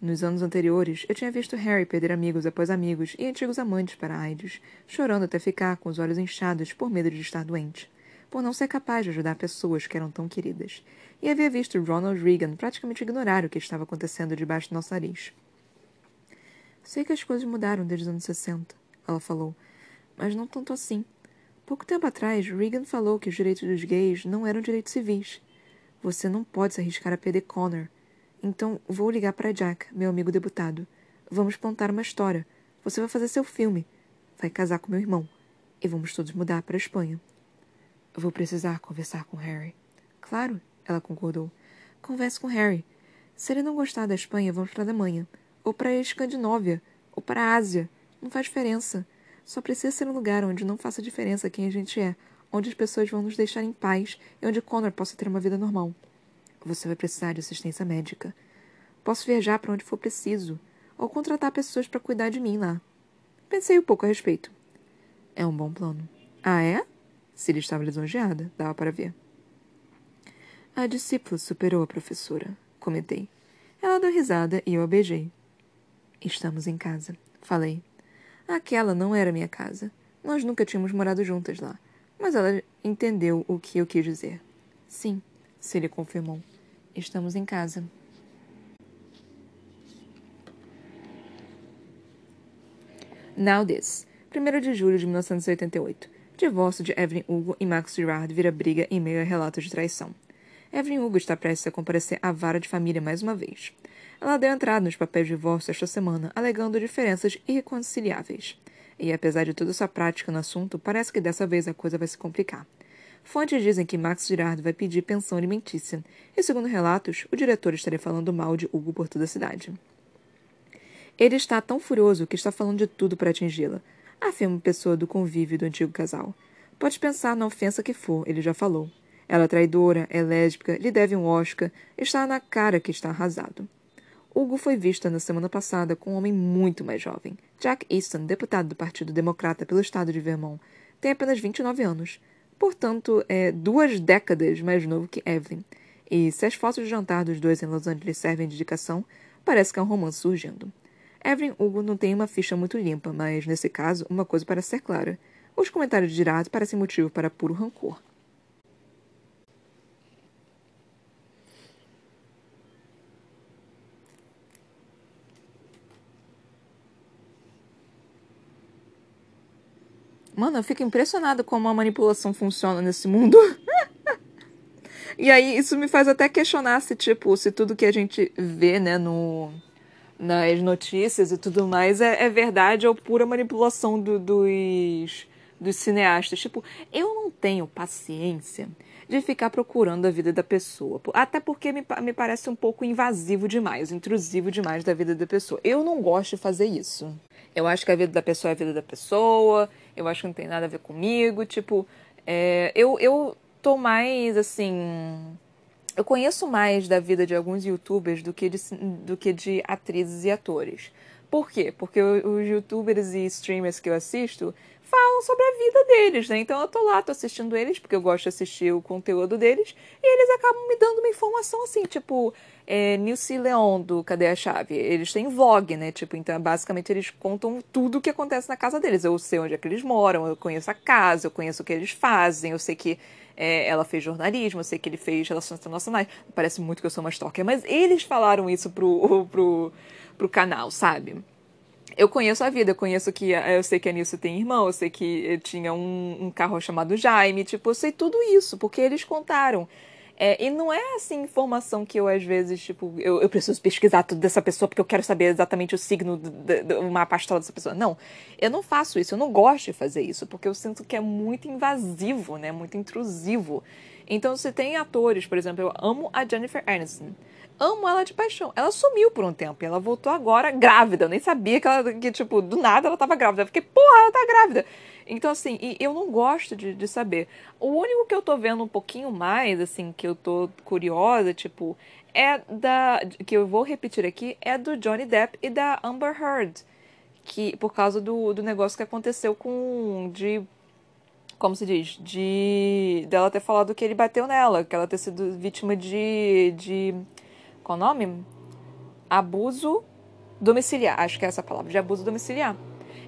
Nos anos anteriores, eu tinha visto Harry perder amigos após amigos e antigos amantes para AIDS, chorando até ficar com os olhos inchados por medo de estar doente, por não ser capaz de ajudar pessoas que eram tão queridas. E havia visto Ronald Reagan praticamente ignorar o que estava acontecendo debaixo do nosso nariz. Sei que as coisas mudaram desde os anos 60, ela falou, mas não tanto assim. Pouco tempo atrás, Reagan falou que os direitos dos gays não eram direitos civis. Você não pode se arriscar a perder Connor então vou ligar para Jack, meu amigo deputado. Vamos plantar uma história. Você vai fazer seu filme. Vai casar com meu irmão. E vamos todos mudar para a Espanha. Vou precisar conversar com Harry. Claro, ela concordou. Converse com Harry. Se ele não gostar da Espanha, vamos para a Alemanha. Ou para a Escandinávia. Ou para a Ásia. Não faz diferença. Só precisa ser um lugar onde não faça diferença quem a gente é, onde as pessoas vão nos deixar em paz e onde Connor possa ter uma vida normal. Você vai precisar de assistência médica. Posso viajar para onde for preciso, ou contratar pessoas para cuidar de mim lá. Pensei um pouco a respeito. É um bom plano. Ah, é? Siri estava lisonjeada, dava para ver. A discípula superou a professora, comentei. Ela deu risada e eu a beijei. Estamos em casa, falei. Aquela não era minha casa. Nós nunca tínhamos morado juntas lá. Mas ela entendeu o que eu quis dizer. Sim, Siri confirmou. Estamos em casa. Now This. 1 de julho de 1988. Divórcio de Evelyn Hugo e Max Girard vira briga em meio a relatos de traição. Evelyn Hugo está prestes a comparecer à vara de família mais uma vez. Ela deu entrada nos papéis de divórcio esta semana, alegando diferenças irreconciliáveis. E apesar de toda sua prática no assunto, parece que dessa vez a coisa vai se complicar. Fontes dizem que Max Girard vai pedir pensão alimentícia, e segundo relatos, o diretor estaria falando mal de Hugo por toda a cidade. Ele está tão furioso que está falando de tudo para atingi-la, afirma pessoa do convívio do antigo casal. Pode pensar na ofensa que for, ele já falou. Ela é traidora, é lésbica, lhe deve um Oscar, está na cara que está arrasado. Hugo foi vista na semana passada com um homem muito mais jovem. Jack Easton, deputado do Partido Democrata pelo estado de Vermont, tem apenas 29 anos. Portanto, é duas décadas mais novo que Evelyn. E se as fotos de jantar dos dois em Los Angeles servem de indicação, parece que é um romance surgindo. Evelyn Hugo não têm uma ficha muito limpa, mas, nesse caso, uma coisa parece ser clara. Os comentários de Girard parecem motivo para puro rancor. Mano, eu fico impressionada como a manipulação funciona nesse mundo. [LAUGHS] e aí, isso me faz até questionar se, tipo, se tudo que a gente vê, né, no, nas notícias e tudo mais é, é verdade ou pura manipulação do, dos, dos cineastas. Tipo, eu não tenho paciência de ficar procurando a vida da pessoa. Até porque me, me parece um pouco invasivo demais, intrusivo demais da vida da pessoa. Eu não gosto de fazer isso. Eu acho que a vida da pessoa é a vida da pessoa, eu acho que não tem nada a ver comigo. Tipo, é, eu, eu tô mais assim. Eu conheço mais da vida de alguns youtubers do que de, do que de atrizes e atores. Por quê? Porque os youtubers e streamers que eu assisto falam sobre a vida deles, né? Então eu tô lá, tô assistindo eles, porque eu gosto de assistir o conteúdo deles, e eles acabam me dando uma informação assim, tipo, é, Nilce Leon do Cadê a Chave? Eles têm vlog, né? Tipo, então basicamente eles contam tudo o que acontece na casa deles. Eu sei onde é que eles moram, eu conheço a casa, eu conheço o que eles fazem, eu sei que é, ela fez jornalismo, eu sei que ele fez relações internacionais. Parece muito que eu sou uma stalker, mas eles falaram isso pro, [LAUGHS] pro, pro canal, sabe? Eu conheço a vida, eu conheço que eu sei que a Nilce tem irmão, eu sei que tinha um, um carro chamado Jaime, tipo, eu sei tudo isso, porque eles contaram. É, e não é assim informação que eu, às vezes, tipo, eu, eu preciso pesquisar tudo dessa pessoa porque eu quero saber exatamente o signo do, mapa astral dessa pessoa. Não, eu não faço isso, eu não gosto de fazer isso, porque eu sinto que é muito invasivo, né? Muito intrusivo. Então, você tem atores, por exemplo, eu amo a Jennifer Aniston amo ela de paixão. Ela sumiu por um tempo e ela voltou agora grávida. Eu nem sabia que ela, que, tipo, do nada ela tava grávida. Eu fiquei, porra, ela tá grávida. Então, assim, e eu não gosto de, de saber. O único que eu tô vendo um pouquinho mais, assim, que eu tô curiosa, tipo, é da. que eu vou repetir aqui, é do Johnny Depp e da Amber Heard. Que, por causa do, do negócio que aconteceu com. de. Como se diz? De. dela ter falado que ele bateu nela, que ela ter sido vítima de. de qual o nome? Abuso domiciliar. Acho que é essa palavra, de abuso domiciliar.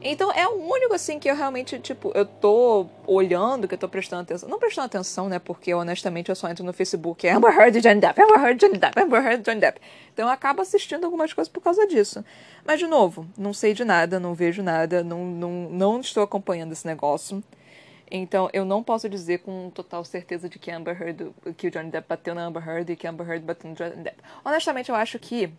Então é o único assim que eu realmente, tipo, eu tô olhando, que eu tô prestando atenção. Não prestando atenção, né? Porque honestamente eu só entro no Facebook, é Amber Heard e Johnny Depp, Amber Heard Johnny Depp, Amber Heard Johnny Depp. Então eu acabo assistindo algumas coisas por causa disso. Mas de novo, não sei de nada, não vejo nada, não, não, não estou acompanhando esse negócio. Então, eu não posso dizer com total certeza de que Amber Heard, que o Johnny Depp bateu na Amber Heard e que Amber Heard bateu no Johnny Depp. Honestamente, eu acho que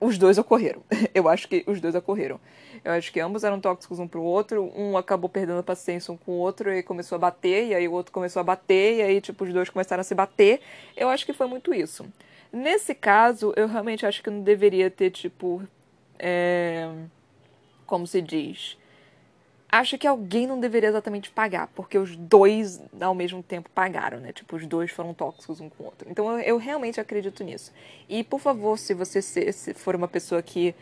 os dois ocorreram. [LAUGHS] Eu acho que os dois ocorreram. Eu acho que ambos eram tóxicos um pro outro, um acabou perdendo a paciência um com o outro e começou a bater, e aí o outro começou a bater, e aí, tipo, os dois começaram a se bater. Eu acho que foi muito isso. Nesse caso, eu realmente acho que não deveria ter, tipo. É... Como se diz? Acho que alguém não deveria exatamente pagar, porque os dois ao mesmo tempo pagaram, né? Tipo, os dois foram tóxicos um com o outro. Então eu, eu realmente acredito nisso. E por favor, se você se, se for uma pessoa que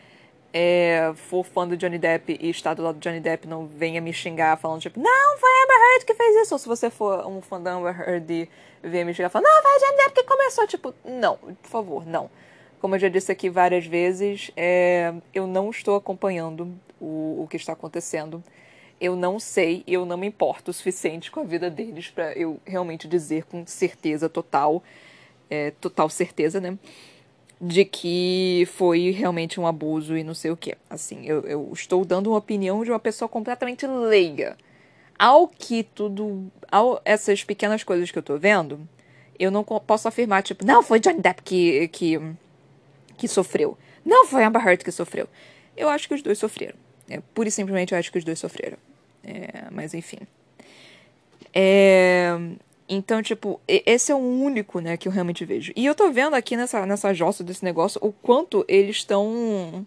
é, for fã do Johnny Depp e está do lado do Johnny Depp, não venha me xingar falando tipo, não, foi a Amber Heard que fez isso. Ou se você for um fã da Amber Heard e venha me xingar falando, não, foi a Johnny Depp que começou. Tipo, não, por favor, não. Como eu já disse aqui várias vezes, é, eu não estou acompanhando o, o que está acontecendo eu não sei, eu não me importo o suficiente com a vida deles para eu realmente dizer com certeza total, é, total certeza, né? De que foi realmente um abuso e não sei o que. Assim, eu, eu estou dando uma opinião de uma pessoa completamente leiga. Ao que tudo. Ao essas pequenas coisas que eu tô vendo, eu não posso afirmar, tipo, não, foi Johnny Depp que, que, que sofreu. Não foi Amber Heard que sofreu. Eu acho que os dois sofreram. É, pura e simplesmente eu acho que os dois sofreram. É, mas enfim. É, então, tipo, esse é o único, né, que eu realmente vejo. E eu tô vendo aqui nessa, nessa jossa desse negócio o quanto eles estão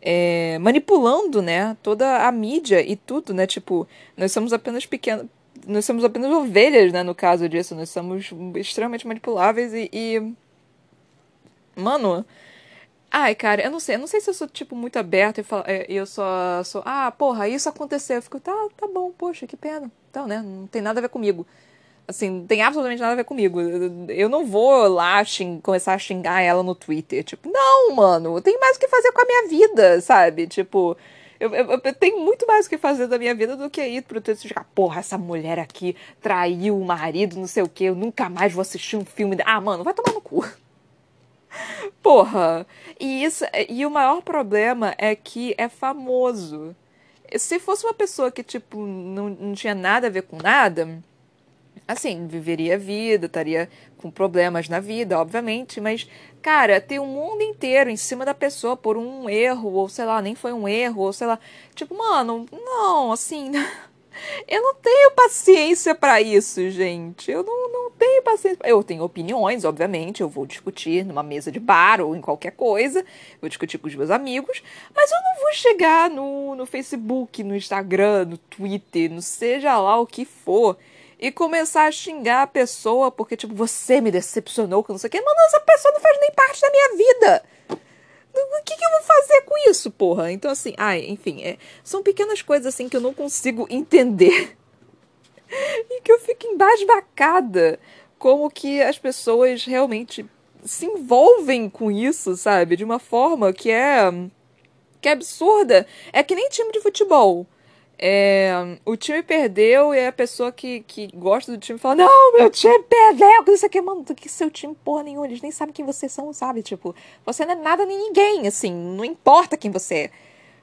é, manipulando, né, toda a mídia e tudo, né, tipo, nós somos apenas pequenos, nós somos apenas ovelhas, né, no caso disso, nós somos extremamente manipuláveis e, e... mano, Ai, cara, eu não sei. Eu não sei se eu sou, tipo, muito aberta e falo, é, eu só sou. Ah, porra, isso aconteceu. Eu fico, tá, tá bom, poxa, que pena. Então, né? Não tem nada a ver comigo. Assim, não tem absolutamente nada a ver comigo. Eu não vou lá xing, começar a xingar ela no Twitter. Tipo, não, mano, eu tenho mais o que fazer com a minha vida, sabe? Tipo. Eu, eu, eu, tenho muito mais o que fazer da minha vida do que ir pro Twitter e ficar, porra, essa mulher aqui traiu o marido, não sei o que, eu nunca mais vou assistir um filme. Ah, mano, vai tomar no cu. Porra! E, isso, e o maior problema é que é famoso. Se fosse uma pessoa que, tipo, não, não tinha nada a ver com nada, assim, viveria a vida, estaria com problemas na vida, obviamente, mas, cara, ter o um mundo inteiro em cima da pessoa por um erro, ou sei lá, nem foi um erro, ou sei lá. Tipo, mano, não, assim. [LAUGHS] Eu não tenho paciência para isso, gente. Eu não, não tenho paciência. Eu tenho opiniões, obviamente. Eu vou discutir numa mesa de bar ou em qualquer coisa. Vou discutir com os meus amigos. Mas eu não vou chegar no, no Facebook, no Instagram, no Twitter, no seja lá o que for. E começar a xingar a pessoa porque, tipo, você me decepcionou com não sei o quê. Mano, essa pessoa não faz nem parte da minha vida. O que, que, eu vou fazer com isso, porra? Então, assim, ai, enfim, é, são pequenas coisas assim que eu não consigo entender. [LAUGHS] e que eu fico embasbacada como que as pessoas realmente se envolvem com isso, sabe? De uma forma que é que é absurda. É que nem time de futebol. É, o time perdeu e a pessoa que, que gosta do time fala: Não, meu time perdeu. Isso aqui, mano, do que seu time porra nenhuma. Eles nem sabem quem vocês são, sabe? Tipo, você não é nada nem ninguém, assim. Não importa quem você é.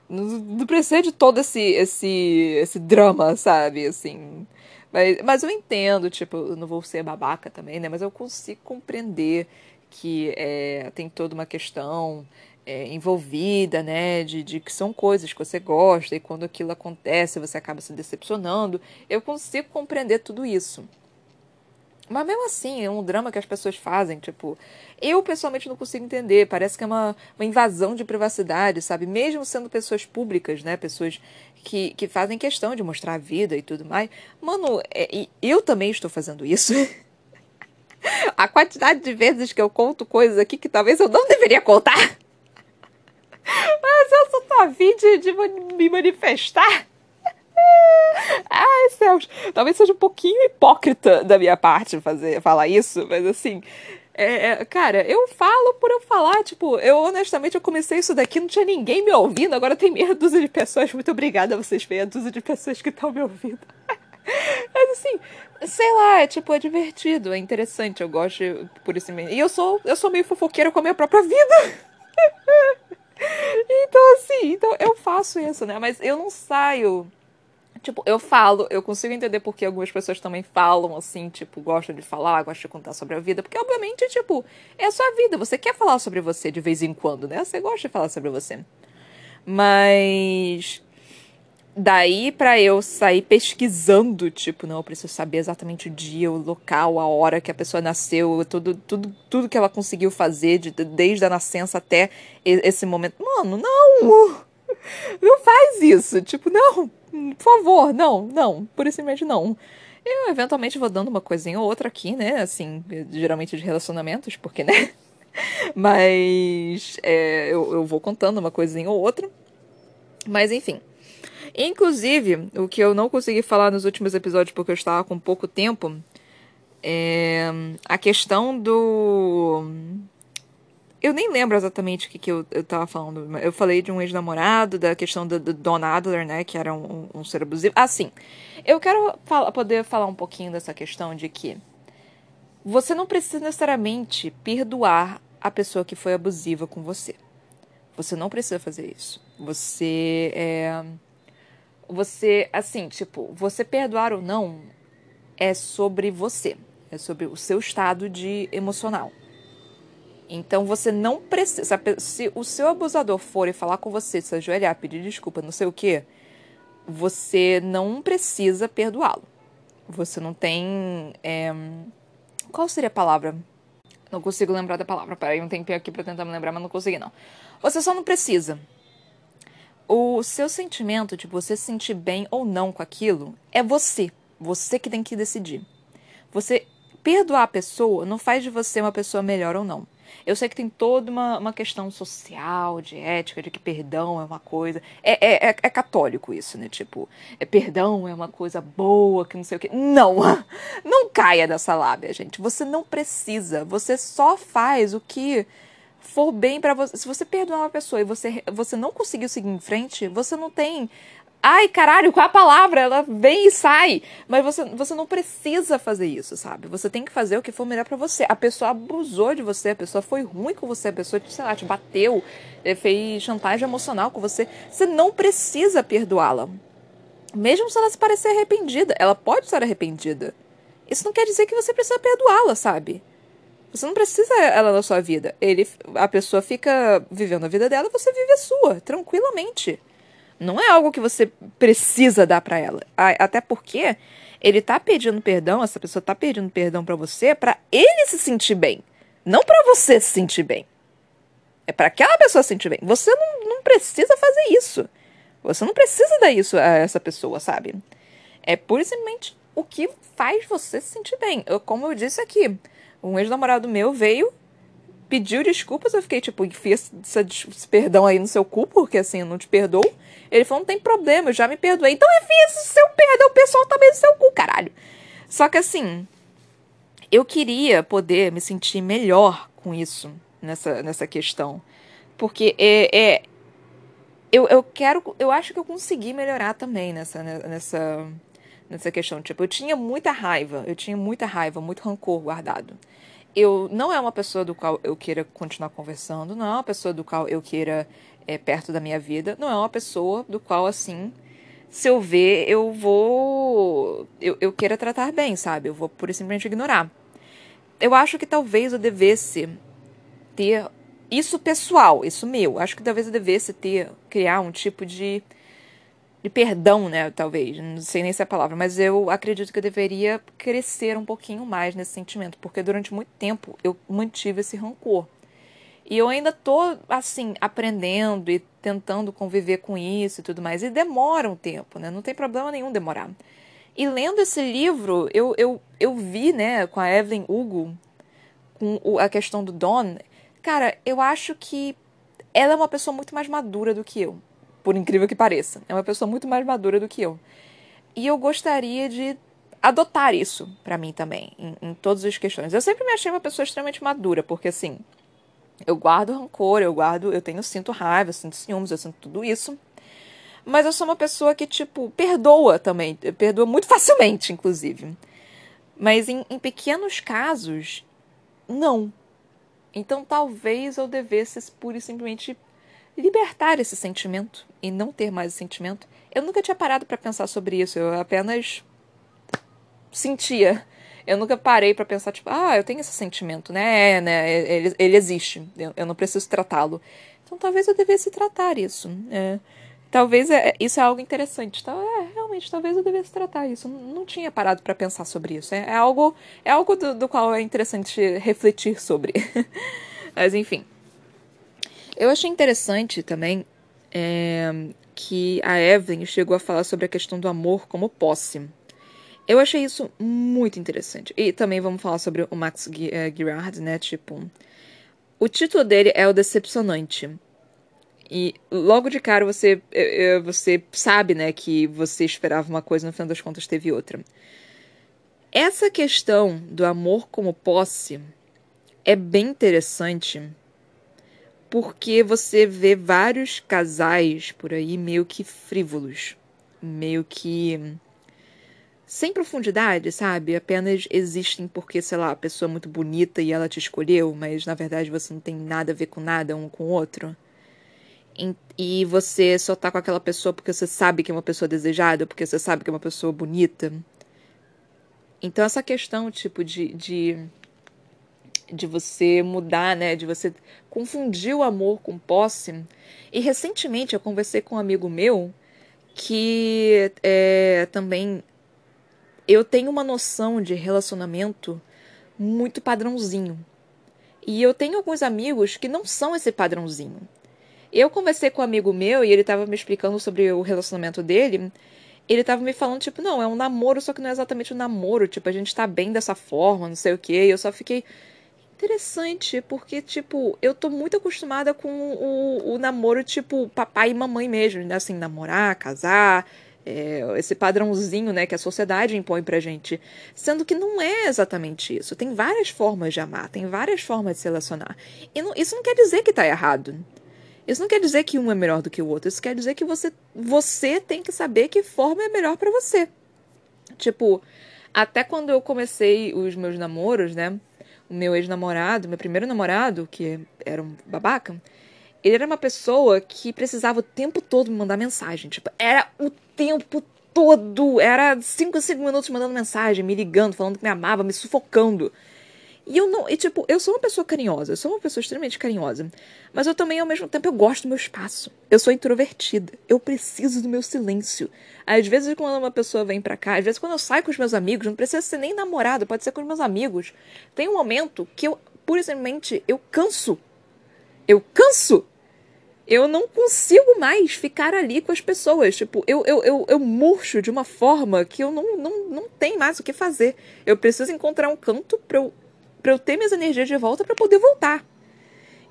Não, não precisa de todo esse, esse, esse drama, sabe? Assim. Mas, mas eu entendo, tipo, eu não vou ser babaca também, né? Mas eu consigo compreender que é, tem toda uma questão é, envolvida, né? De, de que são coisas que você gosta e quando aquilo acontece você acaba se decepcionando. Eu consigo compreender tudo isso. Mas mesmo assim, é um drama que as pessoas fazem, tipo, eu pessoalmente não consigo entender. Parece que é uma, uma invasão de privacidade, sabe? Mesmo sendo pessoas públicas, né? Pessoas que, que fazem questão de mostrar a vida e tudo mais. Mano, é, eu também estou fazendo isso. [LAUGHS] a quantidade de vezes que eu conto coisas aqui que talvez eu não deveria contar. Mas eu só tô a fim de, de me manifestar. [LAUGHS] Ai, céus. Talvez seja um pouquinho hipócrita da minha parte fazer, falar isso, mas assim. É, é, cara, eu falo por eu falar, tipo, eu honestamente eu comecei isso daqui, não tinha ninguém me ouvindo, agora tem meia dúzia de pessoas. Muito obrigada a vocês, meia dúzia de pessoas que estão me ouvindo. [LAUGHS] Mas assim, sei lá, é tipo, é divertido, é interessante, eu gosto por isso mesmo. E eu sou, eu sou meio fofoqueira com a minha própria vida. Então, assim, então eu faço isso, né? Mas eu não saio. Tipo, eu falo, eu consigo entender porque algumas pessoas também falam assim, tipo, gostam de falar, gostam de contar sobre a vida, porque obviamente, tipo, é a sua vida, você quer falar sobre você de vez em quando, né? Você gosta de falar sobre você. Mas Daí para eu sair pesquisando, tipo, não, eu preciso saber exatamente o dia, o local, a hora que a pessoa nasceu, tudo, tudo, tudo que ela conseguiu fazer de, desde a nascença até esse momento. Mano, não! [LAUGHS] Não faz isso. Tipo, não, por favor, não, não, por simplesmente não. Eu eventualmente vou dando uma coisinha ou outra aqui, né? Assim, geralmente de relacionamentos, porque, né? [LAUGHS] Mas é, eu, eu vou contando uma coisinha ou outra. Mas enfim. Inclusive, o que eu não consegui falar nos últimos episódios porque eu estava com pouco tempo é a questão do. Eu nem lembro exatamente o que, que eu, eu tava falando. Eu falei de um ex-namorado, da questão do, do, Don Adler, né? Que era um, um, ser abusivo. Assim, eu quero poder falar um pouquinho dessa questão de que você não precisa necessariamente perdoar a pessoa que foi abusiva com você. Você não precisa fazer isso. Você é você, assim, tipo, você perdoar ou não é sobre você, é sobre o seu estado de emocional. Então você não precisa. Se o seu abusador for e falar com você, se ajoelhar, pedir desculpa, não sei o quê, você não precisa perdoá-lo. Você não tem. É... Qual seria a palavra? Não consigo lembrar da palavra. Peraí, um tempinho aqui pra tentar me lembrar, mas não consegui, não. Você só não precisa o seu sentimento de você se sentir bem ou não com aquilo é você. Você que tem que decidir. Você perdoar a pessoa não faz de você uma pessoa melhor ou não. Eu sei que tem toda uma, uma questão social, de ética, de que perdão é uma coisa. É, é, é, é católico isso, né? Tipo, é, perdão é uma coisa boa, que não sei o quê. Não! [LAUGHS] Não caia dessa lábia, gente. Você não precisa. Você só faz o que for bem para você, se você perdoar uma pessoa e você, você não conseguiu seguir em frente, você não tem. Ai, caralho, qual a palavra? Ela vem e sai. Mas você, você não precisa fazer isso, sabe? Você tem que fazer o que for melhor para você. A pessoa abusou de você, a pessoa foi ruim com você, a pessoa, sei lá, te bateu, eh, fez chantagem emocional com você. Você não precisa perdoá-la. Mesmo se ela se parecer arrependida. Ela pode estar arrependida. Isso não quer dizer que você precisa perdoá-la, sabe? Você não precisa ela na sua vida. Ele, a pessoa fica vivendo a vida dela, você vive a sua, tranquilamente. Não é algo que você precisa dar para ela. Até porque ele tá pedindo perdão, essa pessoa tá pedindo perdão para você para ele se sentir bem, não para você se sentir bem. É para aquela pessoa se sentir bem. Você não, não precisa fazer isso. Você não precisa dar isso a essa pessoa, sabe? É pura e simplesmente o que faz você se sentir bem. Eu, como eu disse aqui, um ex-namorado meu veio, pediu desculpas, eu fiquei tipo, enfia esse, esse perdão aí no seu cu, porque assim, eu não te perdoo. Ele falou, não tem problema, eu já me perdoei. Então enfia esse seu perdão pessoal também no seu cu, caralho. Só que assim, eu queria poder me sentir melhor com isso, nessa, nessa questão. Porque é, é eu, eu quero, eu acho que eu consegui melhorar também nessa, nessa, nessa questão. Tipo, eu tinha muita raiva, eu tinha muita raiva, muito rancor guardado. Eu não é uma pessoa do qual eu queira continuar conversando, não é uma pessoa do qual eu queira é, perto da minha vida, não é uma pessoa do qual, assim, se eu ver, eu vou. Eu, eu queira tratar bem, sabe? Eu vou por simplesmente ignorar. Eu acho que talvez eu devesse ter isso pessoal, isso meu. Acho que talvez eu devesse ter, criar um tipo de, de perdão, né? Talvez. Não sei nem se é a palavra, mas eu acredito que eu deveria crescer um pouquinho mais nesse sentimento, porque durante muito tempo eu mantive esse rancor. E eu ainda tô, assim, aprendendo e tentando conviver com isso e tudo mais. E demora um tempo, né? Não tem problema nenhum demorar. E lendo esse livro, eu, eu, eu vi, né, com a Evelyn Hugo, com a questão do Don, Cara, eu acho que ela é uma pessoa muito mais madura do que eu. Por incrível que pareça. É uma pessoa muito mais madura do que eu. E eu gostaria de adotar isso para mim também, em, em todas as questões. Eu sempre me achei uma pessoa extremamente madura, porque assim, eu guardo rancor, eu guardo, eu tenho, sinto raiva, eu sinto ciúmes, eu sinto tudo isso. Mas eu sou uma pessoa que, tipo, perdoa também, perdoa muito [LAUGHS] facilmente, inclusive. Mas em, em pequenos casos, não. Então talvez eu devesse pura e simplesmente libertar esse sentimento e não ter mais esse sentimento. Eu nunca tinha parado para pensar sobre isso, eu apenas sentia. Eu nunca parei para pensar, tipo, ah, eu tenho esse sentimento, né? É, né? Ele, ele existe, eu, eu não preciso tratá-lo. Então talvez eu devesse tratar isso. É. Talvez é, isso é algo interessante. Tá? É, realmente, talvez eu devesse tratar isso. Não tinha parado para pensar sobre isso. É, é, algo, é algo do, do qual é interessante refletir sobre. [LAUGHS] Mas enfim. Eu achei interessante também é, que a Evelyn chegou a falar sobre a questão do amor como posse. Eu achei isso muito interessante. E também vamos falar sobre o Max Girard, né? Tipo, o título dele é O Decepcionante. E logo de cara você, é, é, você sabe, né, que você esperava uma coisa, no final das contas teve outra. Essa questão do amor como posse é bem interessante porque você vê vários casais por aí meio que frívolos, meio que sem profundidade, sabe? Apenas existem porque, sei lá, a pessoa é muito bonita e ela te escolheu, mas na verdade você não tem nada a ver com nada um com o outro e você só tá com aquela pessoa porque você sabe que é uma pessoa desejada, porque você sabe que é uma pessoa bonita. Então essa questão, tipo, de, de, de você mudar, né? De você confundir o amor com posse. E recentemente eu conversei com um amigo meu que é, também eu tenho uma noção de relacionamento muito padrãozinho. E eu tenho alguns amigos que não são esse padrãozinho. Eu conversei com um amigo meu e ele tava me explicando sobre o relacionamento dele. Ele tava me falando, tipo, não, é um namoro, só que não é exatamente um namoro. Tipo, a gente tá bem dessa forma, não sei o quê. E eu só fiquei interessante, porque, tipo, eu tô muito acostumada com o, o namoro, tipo, papai e mamãe mesmo, né? Assim, namorar, casar, é, esse padrãozinho, né, que a sociedade impõe pra gente. Sendo que não é exatamente isso. Tem várias formas de amar, tem várias formas de se relacionar. E não, isso não quer dizer que tá errado. Isso não quer dizer que um é melhor do que o outro. Isso quer dizer que você, você tem que saber que forma é melhor para você. Tipo, até quando eu comecei os meus namoros, né? Meu ex-namorado, meu primeiro namorado, que era um babaca, ele era uma pessoa que precisava o tempo todo me mandar mensagem. Tipo, era o tempo todo. Era 5, 5 minutos mandando mensagem, me ligando, falando que me amava, me sufocando. E eu não. E, tipo, eu sou uma pessoa carinhosa, eu sou uma pessoa extremamente carinhosa. Mas eu também, ao mesmo tempo, eu gosto do meu espaço. Eu sou introvertida. Eu preciso do meu silêncio. Às vezes, quando uma pessoa vem pra cá, às vezes, quando eu saio com os meus amigos, não precisa ser nem namorado, pode ser com os meus amigos. Tem um momento que eu, pura e simplesmente, eu canso. Eu canso eu não consigo mais ficar ali com as pessoas. Tipo, eu, eu, eu, eu murcho de uma forma que eu não, não, não tenho mais o que fazer. Eu preciso encontrar um canto pra eu, pra eu ter minhas energias de volta para poder voltar.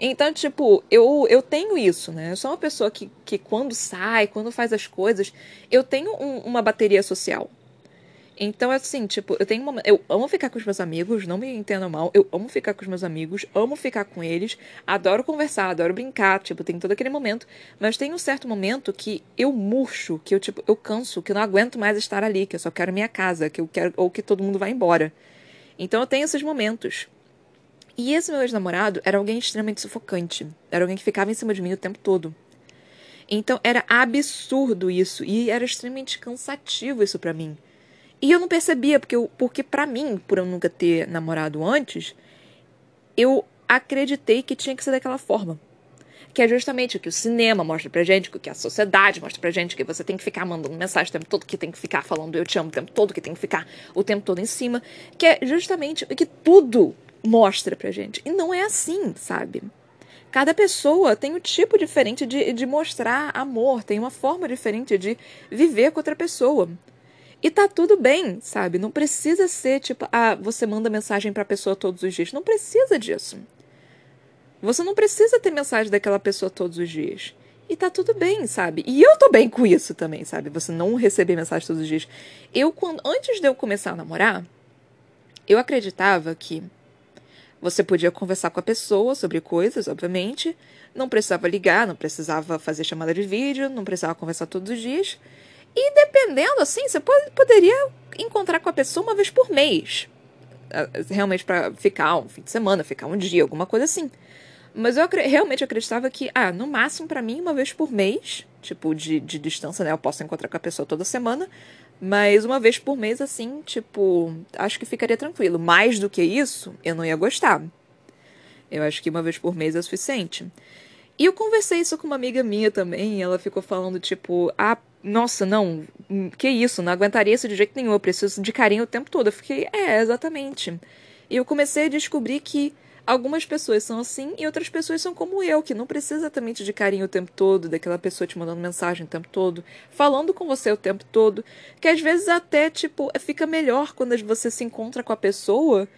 Então, tipo, eu, eu tenho isso, né? Eu sou uma pessoa que, que quando sai, quando faz as coisas, eu tenho um, uma bateria social. Então, assim, tipo, eu tenho uma... Eu amo ficar com os meus amigos, não me entendam mal. Eu amo ficar com os meus amigos, amo ficar com eles, adoro conversar, adoro brincar, tipo, tem todo aquele momento. Mas tem um certo momento que eu murcho, que eu, tipo, eu canso, que eu não aguento mais estar ali, que eu só quero minha casa, que eu quero... Ou que todo mundo vá embora. Então eu tenho esses momentos. E esse meu ex-namorado era alguém extremamente sufocante. Era alguém que ficava em cima de mim o tempo todo. Então era absurdo isso. E era extremamente cansativo isso para mim. E eu não percebia, porque, porque para mim, por eu nunca ter namorado antes, eu acreditei que tinha que ser daquela forma. Que é justamente o que o cinema mostra pra gente, o que a sociedade mostra pra gente, que você tem que ficar mandando mensagem o tempo todo, que tem que ficar falando eu te amo o tempo todo, que tem que ficar o tempo todo em cima. Que é justamente o que tudo mostra pra gente. E não é assim, sabe? Cada pessoa tem um tipo diferente de, de mostrar amor, tem uma forma diferente de viver com outra pessoa. E tá tudo bem, sabe? Não precisa ser tipo, ah, você manda mensagem pra pessoa todos os dias. Não precisa disso. Você não precisa ter mensagem daquela pessoa todos os dias. E tá tudo bem, sabe? E eu tô bem com isso também, sabe? Você não receber mensagem todos os dias. Eu, quando, antes de eu começar a namorar, eu acreditava que você podia conversar com a pessoa sobre coisas, obviamente. Não precisava ligar, não precisava fazer chamada de vídeo, não precisava conversar todos os dias. E dependendo, assim, você pode, poderia encontrar com a pessoa uma vez por mês. Ah, realmente para ficar um fim de semana, ficar um dia, alguma coisa assim. Mas eu realmente acreditava que, ah, no máximo para mim, uma vez por mês, tipo, de, de distância, né? Eu posso encontrar com a pessoa toda semana, mas uma vez por mês, assim, tipo, acho que ficaria tranquilo. Mais do que isso, eu não ia gostar. Eu acho que uma vez por mês é suficiente. E eu conversei isso com uma amiga minha também, ela ficou falando, tipo, ah, nossa, não, hum, que isso, não aguentaria isso de jeito nenhum, eu preciso de carinho o tempo todo. Eu fiquei, é, exatamente. E eu comecei a descobrir que algumas pessoas são assim e outras pessoas são como eu, que não precisa exatamente de carinho o tempo todo, daquela pessoa te mandando mensagem o tempo todo, falando com você o tempo todo, que às vezes até, tipo, fica melhor quando você se encontra com a pessoa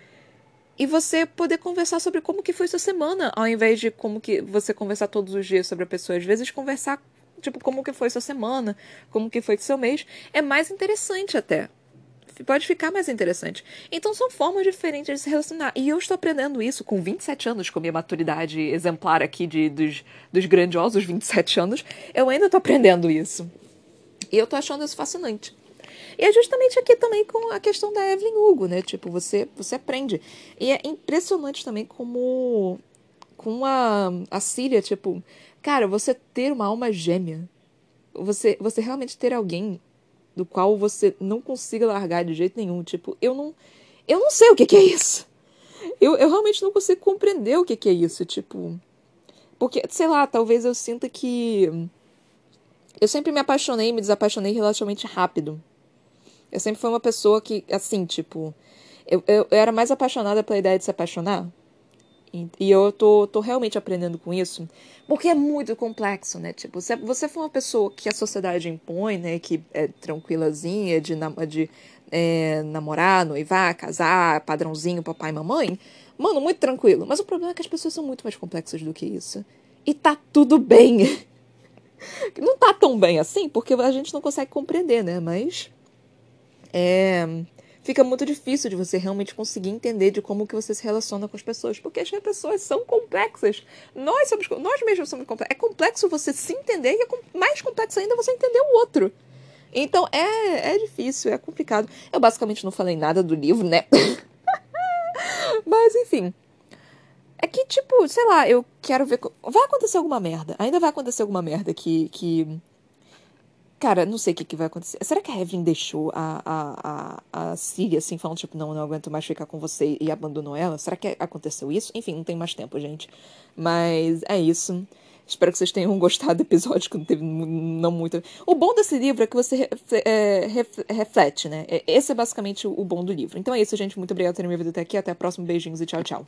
e você poder conversar sobre como que foi sua semana, ao invés de como que você conversar todos os dias sobre a pessoa. Às vezes conversar tipo, como que foi sua semana, como que foi seu mês, é mais interessante até. Pode ficar mais interessante. Então são formas diferentes de se relacionar. E eu estou aprendendo isso com 27 anos, com minha maturidade exemplar aqui de, dos, dos grandiosos 27 anos. Eu ainda estou aprendendo isso. E eu estou achando isso fascinante. E é justamente aqui também com a questão da Evelyn Hugo, né? Tipo, você, você aprende. E é impressionante também como com a, a Síria, tipo, Cara, você ter uma alma gêmea, você, você realmente ter alguém do qual você não consiga largar de jeito nenhum, tipo, eu não, eu não sei o que, que é isso. Eu, eu realmente não consigo compreender o que, que é isso, tipo, porque, sei lá, talvez eu sinta que eu sempre me apaixonei e me desapaixonei relativamente rápido. Eu sempre fui uma pessoa que, assim, tipo, eu, eu, eu era mais apaixonada pela ideia de se apaixonar e eu tô, tô realmente aprendendo com isso, porque é muito complexo, né? Tipo, se você for uma pessoa que a sociedade impõe, né, que é tranquilazinha de, de é, namorar, noivar, casar, padrãozinho, papai e mamãe, mano, muito tranquilo. Mas o problema é que as pessoas são muito mais complexas do que isso. E tá tudo bem. [LAUGHS] Não tá tão bem assim, porque a gente não consegue compreender, né? Mas. É fica muito difícil de você realmente conseguir entender de como que você se relaciona com as pessoas, porque as pessoas são complexas. Nós somos, nós mesmos somos complexos. É complexo você se entender e é mais complexo ainda você entender o outro. Então é, é difícil, é complicado. Eu basicamente não falei nada do livro, né? [LAUGHS] Mas enfim. É que, tipo, sei lá, eu quero ver. Vai acontecer alguma merda. Ainda vai acontecer alguma merda que. que Cara, não sei o que, que vai acontecer. Será que a Evelyn deixou a, a, a, a Siri assim, falando, tipo, não, não aguento mais ficar com você e abandonou ela? Será que aconteceu isso? Enfim, não tem mais tempo, gente. Mas é isso. Espero que vocês tenham [LAUGHS] gostado do episódio, que não teve não muito. O bom desse livro é que você é, reflete, né? Esse é basicamente o bom do livro. Então é isso, gente. Muito obrigada por terem me ouvido até aqui. Até a próxima. Beijinhos e tchau, tchau.